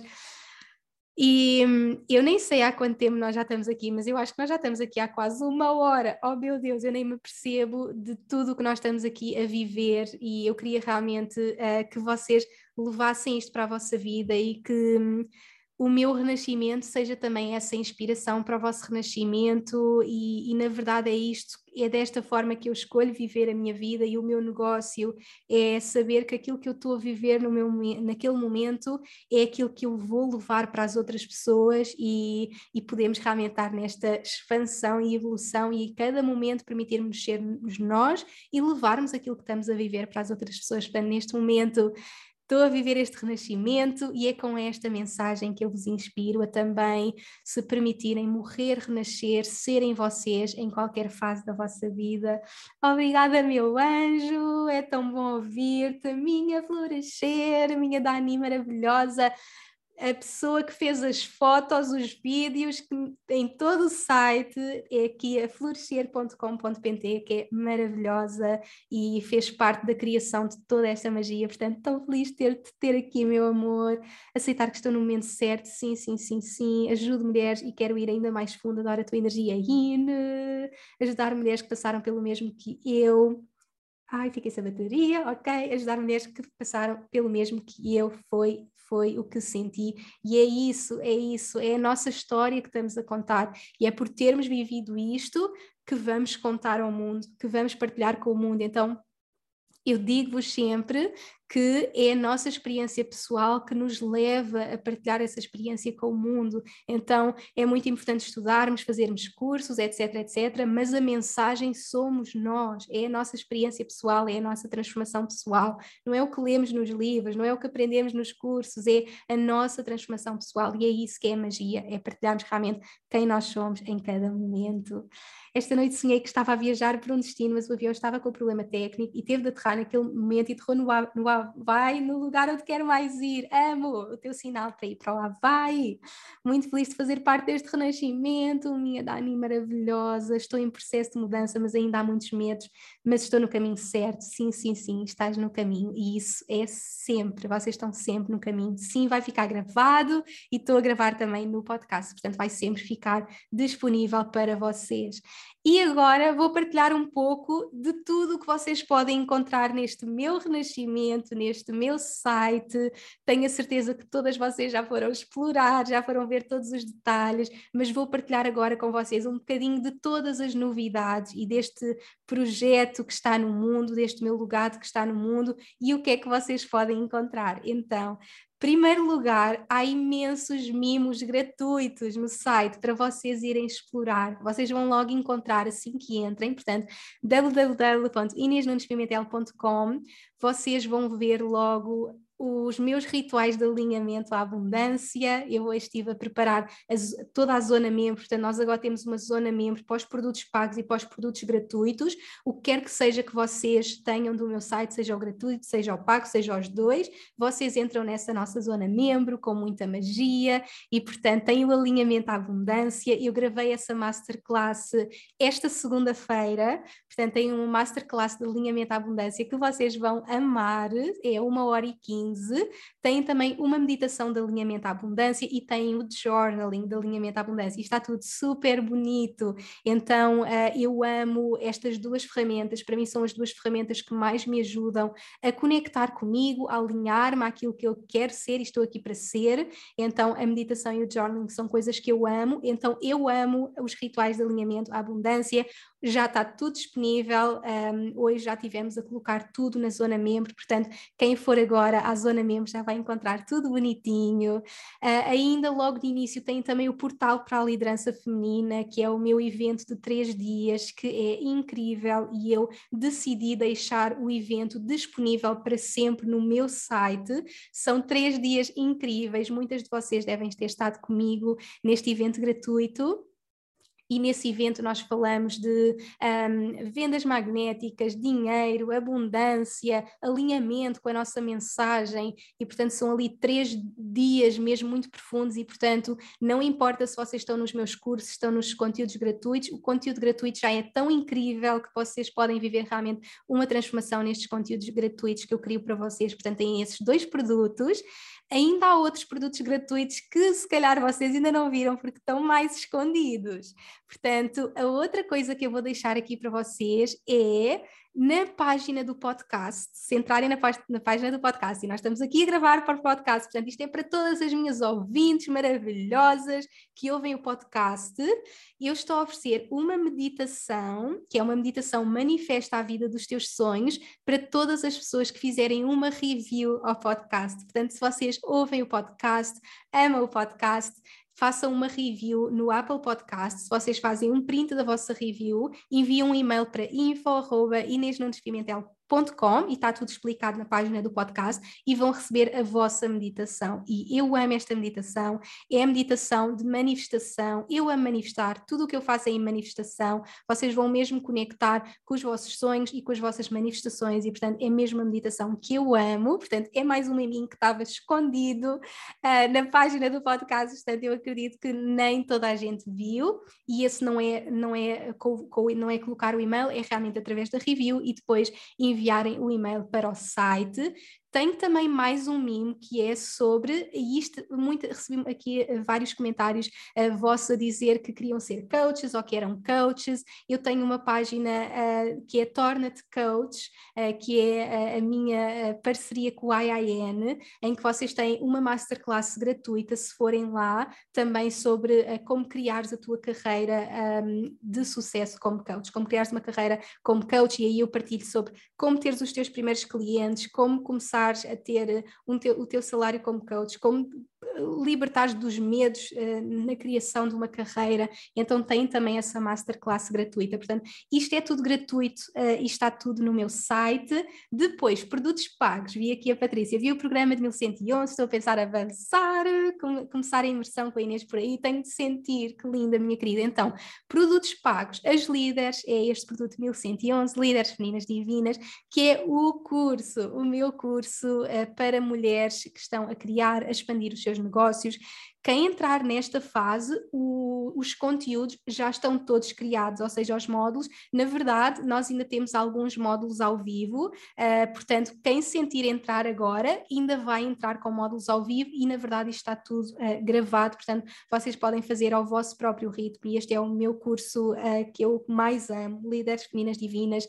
E eu nem sei há quanto tempo nós já estamos aqui, mas eu acho que nós já estamos aqui há quase uma hora. Oh meu Deus, eu nem me percebo de tudo o que nós estamos aqui a viver e eu queria realmente uh, que vocês levassem isto para a vossa vida e que o meu renascimento seja também essa inspiração para o vosso renascimento, e, e, na verdade é isto, é desta forma que eu escolho viver a minha vida e o meu negócio, é saber que aquilo que eu estou a viver no meu, naquele momento é aquilo que eu vou levar para as outras pessoas e, e podemos realmente estar nesta expansão e evolução e cada momento permitirmos sermos nós e levarmos aquilo que estamos a viver para as outras pessoas. Portanto, neste momento Estou a viver este renascimento e é com esta mensagem que eu vos inspiro a também se permitirem morrer, renascer, serem vocês em qualquer fase da vossa vida. Obrigada, meu anjo, é tão bom ouvir-te, minha florescer, minha Dani maravilhosa. A pessoa que fez as fotos, os vídeos, que em todo o site, é aqui a florescer.com.pt, que é maravilhosa e fez parte da criação de toda esta magia. Portanto, tão feliz de ter-te ter aqui, meu amor. Aceitar que estou no momento certo, sim, sim, sim, sim. Ajudo mulheres e quero ir ainda mais fundo, adoro a tua energia in. Ajudar mulheres que passaram pelo mesmo que eu. Ai, fiquei sem bateria, ok. Ajudar mulheres que passaram pelo mesmo que eu foi foi o que senti, e é isso, é isso, é a nossa história que estamos a contar, e é por termos vivido isto que vamos contar ao mundo, que vamos partilhar com o mundo. Então, eu digo-vos sempre que é a nossa experiência pessoal que nos leva a partilhar essa experiência com o mundo. Então é muito importante estudarmos, fazermos cursos, etc, etc, mas a mensagem somos nós, é a nossa experiência pessoal, é a nossa transformação pessoal, não é o que lemos nos livros, não é o que aprendemos nos cursos, é a nossa transformação pessoal e é isso que é magia, é partilharmos realmente quem nós somos em cada momento. Esta noite sonhei que estava a viajar para um destino, mas o avião estava com problema técnico e teve de aterrar naquele momento e aterrou no, no, vai no lugar onde quero mais ir. Amo o teu sinal para ir para lá. Vai! Muito feliz de fazer parte deste renascimento. Minha Dani maravilhosa. Estou em processo de mudança, mas ainda há muitos medos. Mas estou no caminho certo. Sim, sim, sim. Estás no caminho. E isso é sempre. Vocês estão sempre no caminho. Sim, vai ficar gravado e estou a gravar também no podcast. Portanto, vai sempre ficar disponível para vocês. E agora vou partilhar um pouco de tudo o que vocês podem encontrar neste meu renascimento, neste meu site. Tenho a certeza que todas vocês já foram explorar, já foram ver todos os detalhes, mas vou partilhar agora com vocês um bocadinho de todas as novidades e deste projeto que está no mundo, deste meu legado que está no mundo e o que é que vocês podem encontrar. Então, Primeiro lugar, há imensos mimos gratuitos no site para vocês irem explorar. Vocês vão logo encontrar assim que entrem, portanto, www.inesnunespimentel.com. Vocês vão ver logo os meus rituais de alinhamento à abundância. Eu hoje estive a preparar toda a zona membro, portanto, nós agora temos uma zona membro para os produtos pagos e para os produtos gratuitos. O que quer que seja que vocês tenham do meu site, seja o gratuito, seja o pago, seja os dois, vocês entram nessa nossa zona membro com muita magia e, portanto, tem o alinhamento à abundância. Eu gravei essa masterclass esta segunda-feira, portanto, tem uma masterclass de alinhamento à abundância que vocês vão amar, é uma hora e quinze 15, tem também uma meditação de alinhamento à abundância e tem o journaling de alinhamento à abundância. E está tudo super bonito. Então, uh, eu amo estas duas ferramentas. Para mim, são as duas ferramentas que mais me ajudam a conectar comigo, a alinhar-me àquilo que eu quero ser e estou aqui para ser. Então, a meditação e o journaling são coisas que eu amo. Então, eu amo os rituais de alinhamento à abundância, já está tudo disponível. Um, hoje já tivemos a colocar tudo na zona membro, portanto, quem for agora à zona membro já vai encontrar tudo bonitinho. Uh, ainda logo de início tem também o portal para a liderança feminina, que é o meu evento de três dias, que é incrível e eu decidi deixar o evento disponível para sempre no meu site. São três dias incríveis, muitas de vocês devem ter estado comigo neste evento gratuito e nesse evento nós falamos de um, vendas magnéticas, dinheiro, abundância, alinhamento com a nossa mensagem. E portanto são ali três dias mesmo muito profundos e portanto não importa se vocês estão nos meus cursos, estão nos conteúdos gratuitos, o conteúdo gratuito já é tão incrível que vocês podem viver realmente uma transformação nestes conteúdos gratuitos que eu crio para vocês, portanto têm esses dois produtos. Ainda há outros produtos gratuitos que se calhar vocês ainda não viram porque estão mais escondidos. Portanto, a outra coisa que eu vou deixar aqui para vocês é na página do podcast, se entrarem na, na, página do podcast, e nós estamos aqui a gravar para o podcast, portanto, isto é para todas as minhas ouvintes maravilhosas que ouvem o podcast, eu estou a oferecer uma meditação, que é uma meditação manifesta a vida dos teus sonhos, para todas as pessoas que fizerem uma review ao podcast. Portanto, se vocês ouvem o podcast, amam o podcast, façam uma review no Apple Podcast. Se vocês fazem um print da vossa review, enviam um e-mail para info.inesnunespimentel.com com e está tudo explicado na página do podcast e vão receber a vossa meditação. E eu amo esta meditação, é a meditação de manifestação, eu amo manifestar, tudo o que eu faço é em manifestação, vocês vão mesmo conectar com os vossos sonhos e com as vossas manifestações e portanto é mesmo a meditação que eu amo, portanto é mais um mim que estava escondido uh, na página do podcast, portanto eu acredito que nem toda a gente viu e esse não é, não é, não é colocar o e-mail, é realmente através da review e depois enviarem o e-mail para o site. Tenho também mais um mimo que é sobre, e isto muito, recebi aqui uh, vários comentários uh, vossos a dizer que queriam ser coaches ou que eram coaches. Eu tenho uma página uh, que é Torna-te Coach, uh, que é a minha parceria com o IIN, em que vocês têm uma masterclass gratuita, se forem lá, também sobre como criares a tua carreira um, de sucesso como coach, como criares uma carreira como coach, e aí eu partilho sobre como teres os teus primeiros clientes, como começar começares a ter um teu, o teu salário como coach, como libertares dos medos uh, na criação de uma carreira, então tem também essa masterclass gratuita. Portanto, isto é tudo gratuito uh, e está tudo no meu site. Depois, produtos pagos, vi aqui a Patrícia, vi o programa de 1111, estou a pensar avançar, com, começar a imersão com a Inês por aí, tenho de sentir, que linda, minha querida. Então, produtos pagos, as líderes, é este produto 1111, Líderes Femininas Divinas, que é o curso, o meu curso uh, para mulheres que estão a criar, a expandir os seus negócios quem entrar nesta fase, o, os conteúdos já estão todos criados, ou seja, os módulos. Na verdade, nós ainda temos alguns módulos ao vivo, uh, portanto, quem sentir entrar agora ainda vai entrar com módulos ao vivo e, na verdade, está tudo uh, gravado, portanto, vocês podem fazer ao vosso próprio ritmo. E este é o meu curso uh, que eu mais amo, Líderes Femininas Divinas.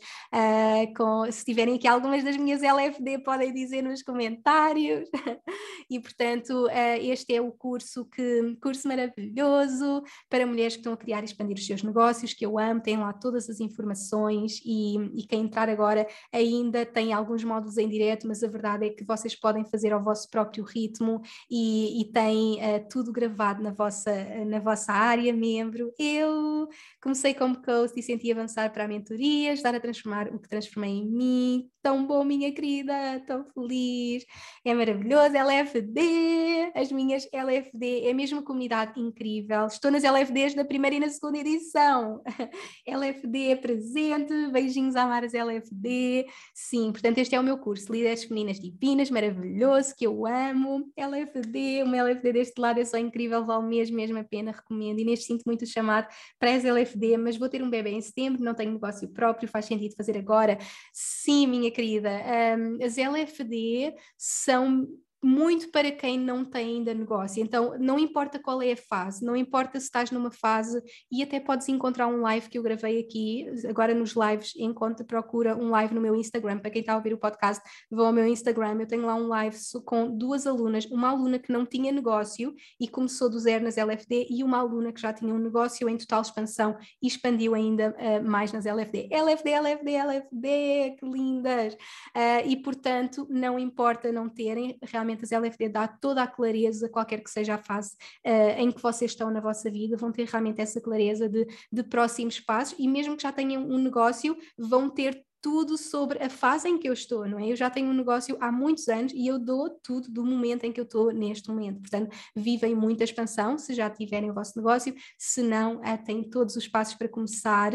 com, se tiverem aqui algumas das minhas LFD, podem dizer nos comentários. e, portanto, este é o curso curso que curso maravilhoso para mulheres que estão a criar e expandir os seus negócios, que eu amo, tem lá todas as informações e, e quem entrar agora ainda tem alguns módulos em direto, mas a verdade é que vocês podem fazer ao vosso próprio ritmo e, e tem uh, tudo gravado na vossa, na vossa área, membro. Eu comecei como coach e senti avançar para a mentoria, ajudar a transformar o que transformei em mim. Tão bom, minha querida, tão feliz. É maravilhoso, LFD, as minhas LFD é mesmo uma comunidade incrível. Estou nas LFDs da primeira e na segunda edição. LFD é presente, beijinhos a Maras LFD. Sim, portanto, este é o meu curso, Líderes Femininas Divinas, maravilhoso, que eu amo. LFD, uma LFD deste lado é só incrível, vale mesmo, mesmo a pena, recomendo. E neste sinto muito chamado para as LFD, mas vou ter um bebê em setembro, não tenho negócio próprio, faz sentido fazer agora. Sim, minha querida, um, as LFD são muito para quem não tem ainda negócio. Então, não importa qual é a fase, não importa se estás numa fase e até podes encontrar um live que eu gravei aqui, agora nos lives, encontra, procura um live no meu Instagram. Para quem está a ouvir o podcast, vão ao meu Instagram. Eu tenho lá um live com duas alunas, uma aluna que não tinha negócio e começou do zero nas LFD e uma aluna que já tinha um negócio em total expansão e expandiu ainda uh, mais nas LFD. LFD, LFD, LFD, que lindas! Uh, e portanto, não importa não terem, realmente ferramentas LFD dá toda a clareza, qualquer que seja a fase uh, em que vocês estão na vossa vida, vão ter realmente essa clareza de, de próximos passos e mesmo que já tenham um negócio, vão ter tudo sobre a fase em que eu estou, não é? Eu já tenho um negócio há muitos anos e eu dou tudo do momento em que eu estou neste momento. Portanto, vivem muita expansão se já tiverem o vosso negócio, se não, uh, têm todos os passos para começar.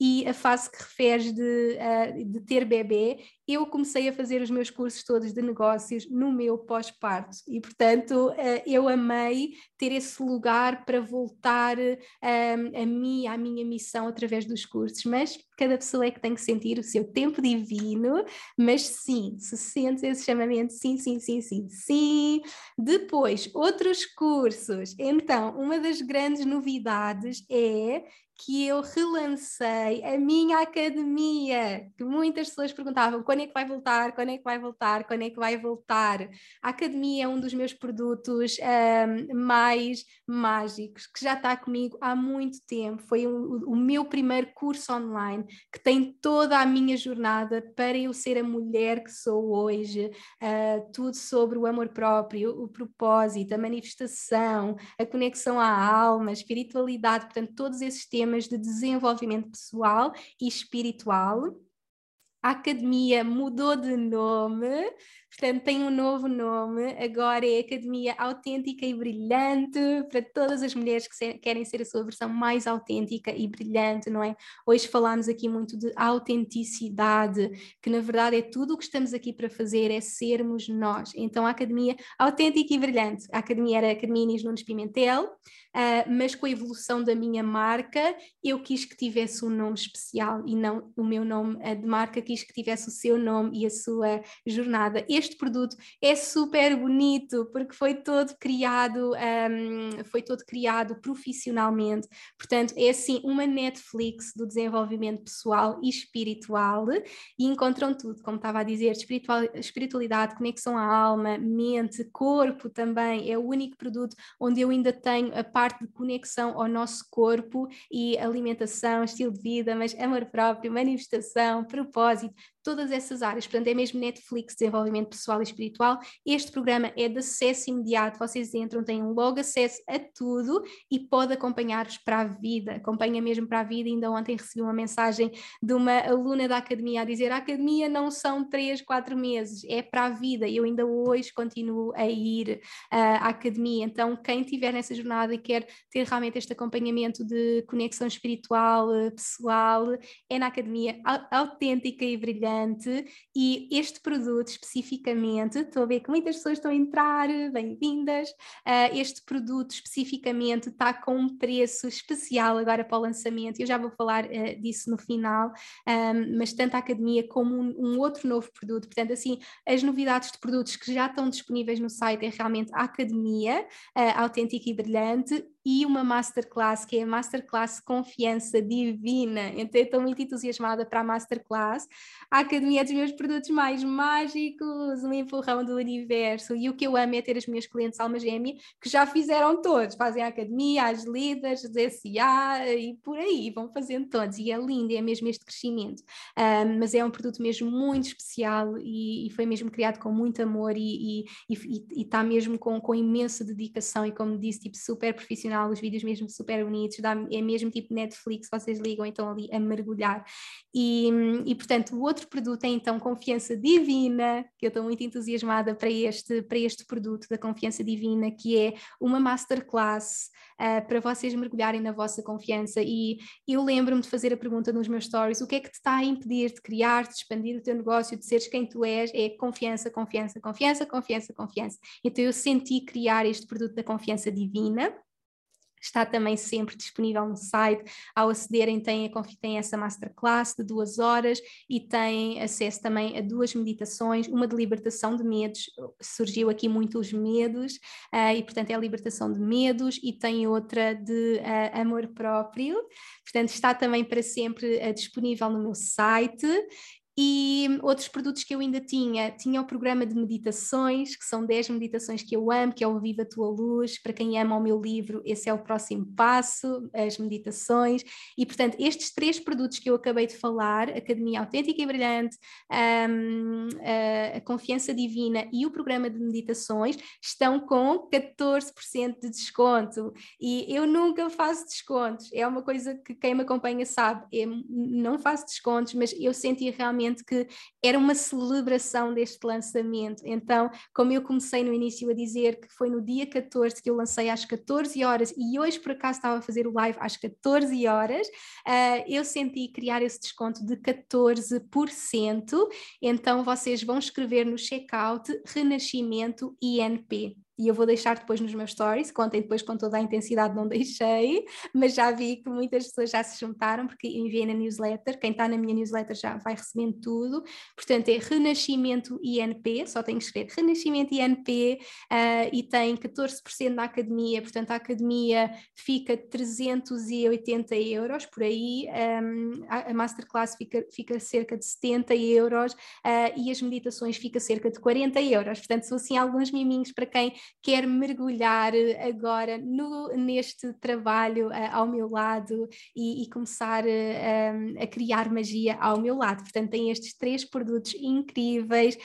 E a fase que referes de, uh, de ter bebê, eu comecei a fazer os meus cursos todos de negócios no meu pós-parto e, portanto, uh, eu amei ter esse lugar para voltar a mim, à minha missão através dos cursos, mas cada pessoa é que tem que sentir o seu tempo divino, mas sim, se sentes esse chamamento, sim, sim, sim, sim, sim. Depois, outros cursos. Então, uma das grandes novidades é que eu relancei a minha academia, que muitas pessoas perguntavam quando é que vai voltar, quando é que vai voltar, quando é que vai voltar. A academia é um dos meus produtos um, mais mágicos, que já está comigo há muito tempo. Foi o, o, meu primeiro curso online, que tem toda a minha jornada para eu ser a mulher que sou hoje, uh, tudo sobre o amor próprio, o propósito, a manifestação, a conexão à alma, a espiritualidade, portanto, todos esses temas temas de desenvolvimento pessoal e espiritual. A academia mudou de nome, portanto tem um novo nome, agora é Academia Autêntica e Brilhante, para todas as mulheres que se, querem ser a sua versão mais autêntica e brilhante, não é? Hoje falámos aqui muito de autenticidade, que na verdade é tudo o que estamos aqui para fazer, é sermos nós. Então a Academia Autêntica e Brilhante, a Academia era a Academia Inês Nunes Pimentel, uh, mas com a evolução da minha marca, eu quis que tivesse um nome especial e não o meu nome de marca, quis que tivesse o seu nome e a sua jornada. Este produto é super bonito porque foi todo criado, um, foi todo criado profissionalmente, portanto é assim uma Netflix do desenvolvimento pessoal e espiritual e encontram tudo, como estava a dizer, espiritual, espiritualidade, conexão à alma, mente, corpo também, é o único produto onde eu ainda tenho a parte de conexão ao nosso corpo e alimentação, estilo de vida, mas amor próprio, manifestação, propósito, todas essas áreas. Portanto, é mesmo Netflix, desenvolvimento pessoal e espiritual. Este programa é de acesso imediato, vocês entram, têm logo acesso a tudo e pode acompanhar-vos para a vida, acompanha mesmo para a vida. Ainda ontem recebi uma mensagem de uma aluna da academia a dizer: a academia não são três, quatro meses, é para a vida. Eu ainda hoje continuo a ir uh, à academia. Então, quem estiver nessa jornada e quer ter realmente este acompanhamento de conexão espiritual, uh, pessoal, é na academia autêntica e brilhante e este produto especificamente, estou a ver que muitas pessoas estão a entrar, bem-vindas. Uh, este produto especificamente está com um preço especial agora para o lançamento, eu já vou falar uh, disso no final, um, mas tanto a academia como um, um, outro novo produto, portanto, assim, as novidades de produtos que já estão disponíveis no site é realmente a academia, uh, autêntica e brilhante, e uma masterclass, que é a Masterclass Confiança Divina. Então, estou muito entusiasmada para a Masterclass. A Academia é dos meus produtos mais mágicos, um empurrão do universo. E o que eu amo é ter as minhas clientes alma gêmea, que já fizeram todos. Fazem a Academia, as líderes, as SA e por aí, vão fazendo todos. E é lindo, é mesmo este crescimento. Um, mas é um produto mesmo muito especial e, e foi mesmo criado com muito amor e está mesmo com, com imensa dedicação e, como disse, tipo, super profissional os vídeos mesmo super bonitos, dá, é mesmo tipo Netflix, vocês ligam então ali a mergulhar. E, e portanto, o outro produto é então Confiança Divina, que eu estou muito entusiasmada para este, para este produto da Confiança Divina, que é uma masterclass uh, para vocês mergulharem na vossa confiança. E eu lembro-me de fazer a pergunta nos meus stories: o que é que te está a impedir de criar, de expandir o teu negócio, de seres quem tu és? É confiança, confiança, confiança, confiança, confiança. Então eu senti criar este produto da confiança divina Está também sempre disponível no site. Ao acederem, tem, tem essa masterclass de duas horas e têm acesso também a duas meditações, uma de libertação de medos, surgiu aqui muito os medos, uh, e portanto é a libertação de medos, e tem outra de uh, amor próprio. Portanto, está também para sempre uh, disponível no meu site e outros produtos que eu ainda tinha, tinha o programa de meditações, que são 10 meditações que eu amo, que é o Viva a Tua Luz. Para quem ama o meu livro, esse é o próximo passo, as meditações. E, portanto, estes três produtos que eu acabei de falar, Academia Autêntica e Brilhante, um, a, Confiança Divina e o programa de meditações, estão com 14% de desconto. E eu nunca faço descontos, é uma coisa que quem me acompanha sabe, eu não faço descontos, mas eu senti realmente que era uma celebração deste lançamento. Então, como eu comecei no início a dizer que foi no dia 14 que eu lancei às 14 horas e hoje por acaso estava a fazer o live às 14 horas, uh, eu senti criar esse desconto de 14%. Então, vocês vão escrever no checkout Renascimento INP e eu vou deixar depois nos meus stories, contem depois com toda a intensidade, não deixei, mas já vi que muitas pessoas já se juntaram porque enviei na newsletter, quem está na minha newsletter já vai recebendo tudo, portanto é Renascimento INP, só tem que escrever Renascimento INP uh, e tem 14% na academia, portanto a academia fica 380 euros por aí, um, a, a Masterclass fica, fica cerca de 70 euros uh, e as meditações fica cerca de 40 euros, portanto são assim alguns miminhos para quem quer mergulhar eh, agora no, neste trabalho uh, ao meu lado e, e começar uh, um, a criar magia ao meu lado. Portanto, tem estes três produtos incríveis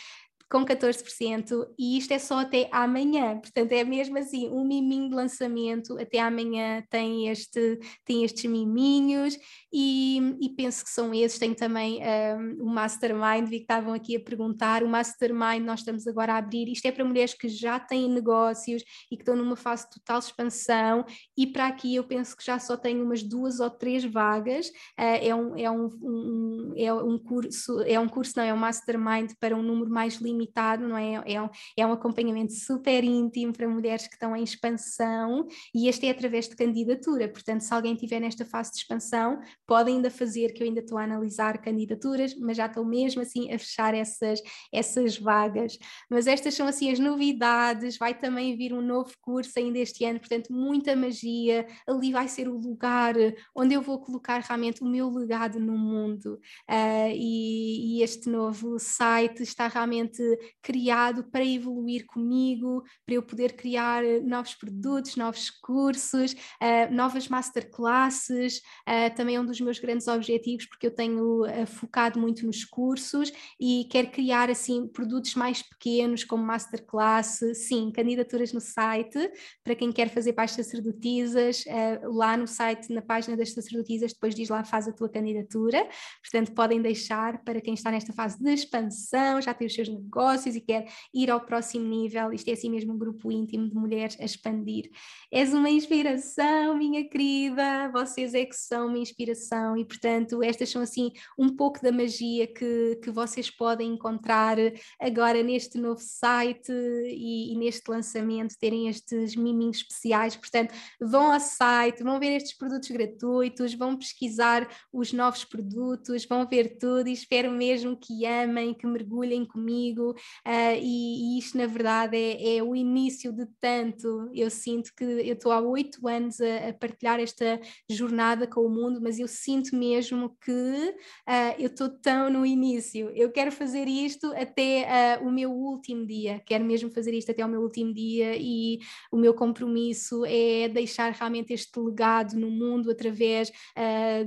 com 14% e isto é só até amanhã, portanto é mesmo assim, um miminho de lançamento, até amanhã tem, este, tem estes miminhos e, e penso que são esses, tem também um, o Mastermind, vi que estavam aqui a perguntar, o Mastermind nós estamos agora a abrir, isto é para mulheres que já têm negócios e que estão numa fase de total expansão. E para aqui eu penso que já só tenho umas duas ou três vagas, uh, é, um, é, um, um, é um curso, é um curso não, é um Mastermind para um número mais limitado, não é? É um, é um acompanhamento super íntimo para mulheres que estão em expansão e este é através de candidatura, portanto se alguém estiver nesta fase de expansão pode ainda fazer, que eu ainda estou a analisar candidaturas, mas já estou mesmo assim a fechar essas, essas vagas. Mas estas são assim as novidades, vai também vir um novo curso ainda este ano, portanto, muita magia. Ali vai ser o lugar onde eu vou colocar realmente o meu legado no mundo. Uh, e, e este novo site está realmente criado para evoluir comigo, para eu poder criar novos produtos, novos cursos, uh, novas masterclasses. Uh, também é um dos meus grandes objetivos, porque eu tenho uh, focado muito nos cursos e quero criar assim produtos mais pequenos, como masterclass, sim, candidaturas no site, para quem quer fazer para as sacerdotisas, lá no site, na página das sacerdotisas, depois diz lá, faz a tua candidatura, portanto podem deixar para quem está nesta fase de expansão, já tem os seus negócios e quer ir ao próximo nível, isto é assim mesmo um grupo íntimo de mulheres a expandir. És uma inspiração, minha querida, vocês é que são uma inspiração e portanto estas são assim um pouco da magia que, que vocês podem encontrar agora neste novo site e, e neste lançamento, terem estes miminhos especiais. Portanto, vão ao site, vão ver estes produtos gratuitos, vão pesquisar os novos produtos, vão ver tudo e espero mesmo que amem, que mergulhem comigo. Uh, e, e, isto, na verdade, é, é, o início de tanto. Eu sinto que eu estou há oito anos a, a, partilhar esta jornada com o mundo, mas eu sinto mesmo que uh, eu estou tão no início. Eu quero fazer isto até uh, o meu último dia, quero mesmo fazer isto até o meu último dia e o meu compromisso é deixar realmente este legado no mundo através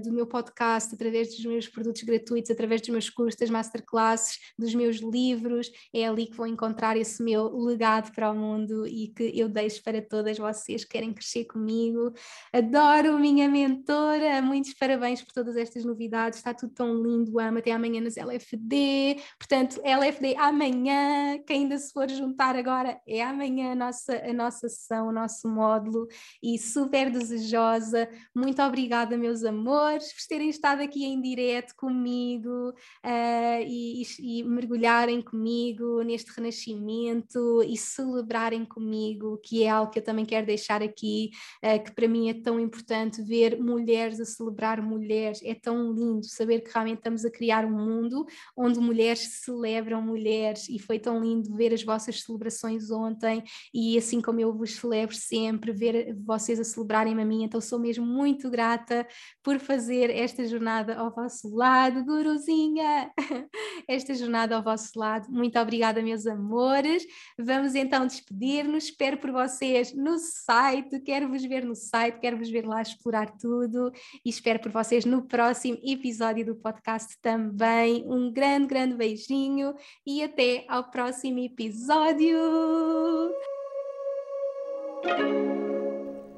do meu podcast, através dos meus produtos gratuitos, através dos meus cursos, das masterclasses, dos meus livros. É ali que vou encontrar esse meu legado para o mundo e que eu deixo para todas vocês que querem crescer comigo. Adoro minha mentora, muitos parabéns por todas estas novidades, está tudo tão lindo, amo até amanhã nas LFD. Portanto, LFD amanhã, quem ainda se for juntar agora, é amanhã a nossa, a nossa sessão, o nosso módulo e super desejosa. Muito obrigada, meus amores, por terem estado aqui em direto comigo uh, e, e mergulharem comigo neste renascimento e celebrarem comigo, que é algo que eu também quero deixar aqui, uh, que para mim é tão importante ver mulheres a celebrar mulheres, é tão lindo saber que realmente estamos a criar um mundo onde mulheres celebram mulheres e foi tão lindo ver as vossas celebrações ontem e assim como eu vos celebro sempre, ver vocês a celebrarem-me a mim, então sou mesmo muito grata por fazer esta jornada ao vosso lado, guruzinha, esta jornada ao vosso lado. Muito obrigada, meus amores. Vamos então despedir-nos. Espero por vocês no site. Quero vos ver no site, quero vos ver lá explorar tudo e espero por vocês no próximo episódio do podcast também. Um grande, grande beijinho e até ao próximo episódio.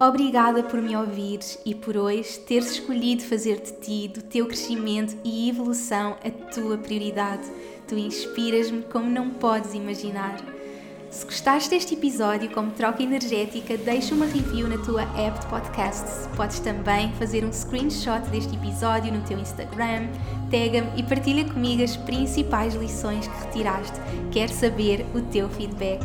Obrigada por me ouvires e por hoje teres escolhido fazer de ti, do teu crescimento e evolução, a tua prioridade. Tu inspiras-me como não podes imaginar. Se gostaste deste episódio como troca energética, deixa uma review na tua app de podcasts. Podes também fazer um screenshot deste episódio no teu Instagram, tega-me e partilha comigo as principais lições que retiraste. Quero saber o teu feedback.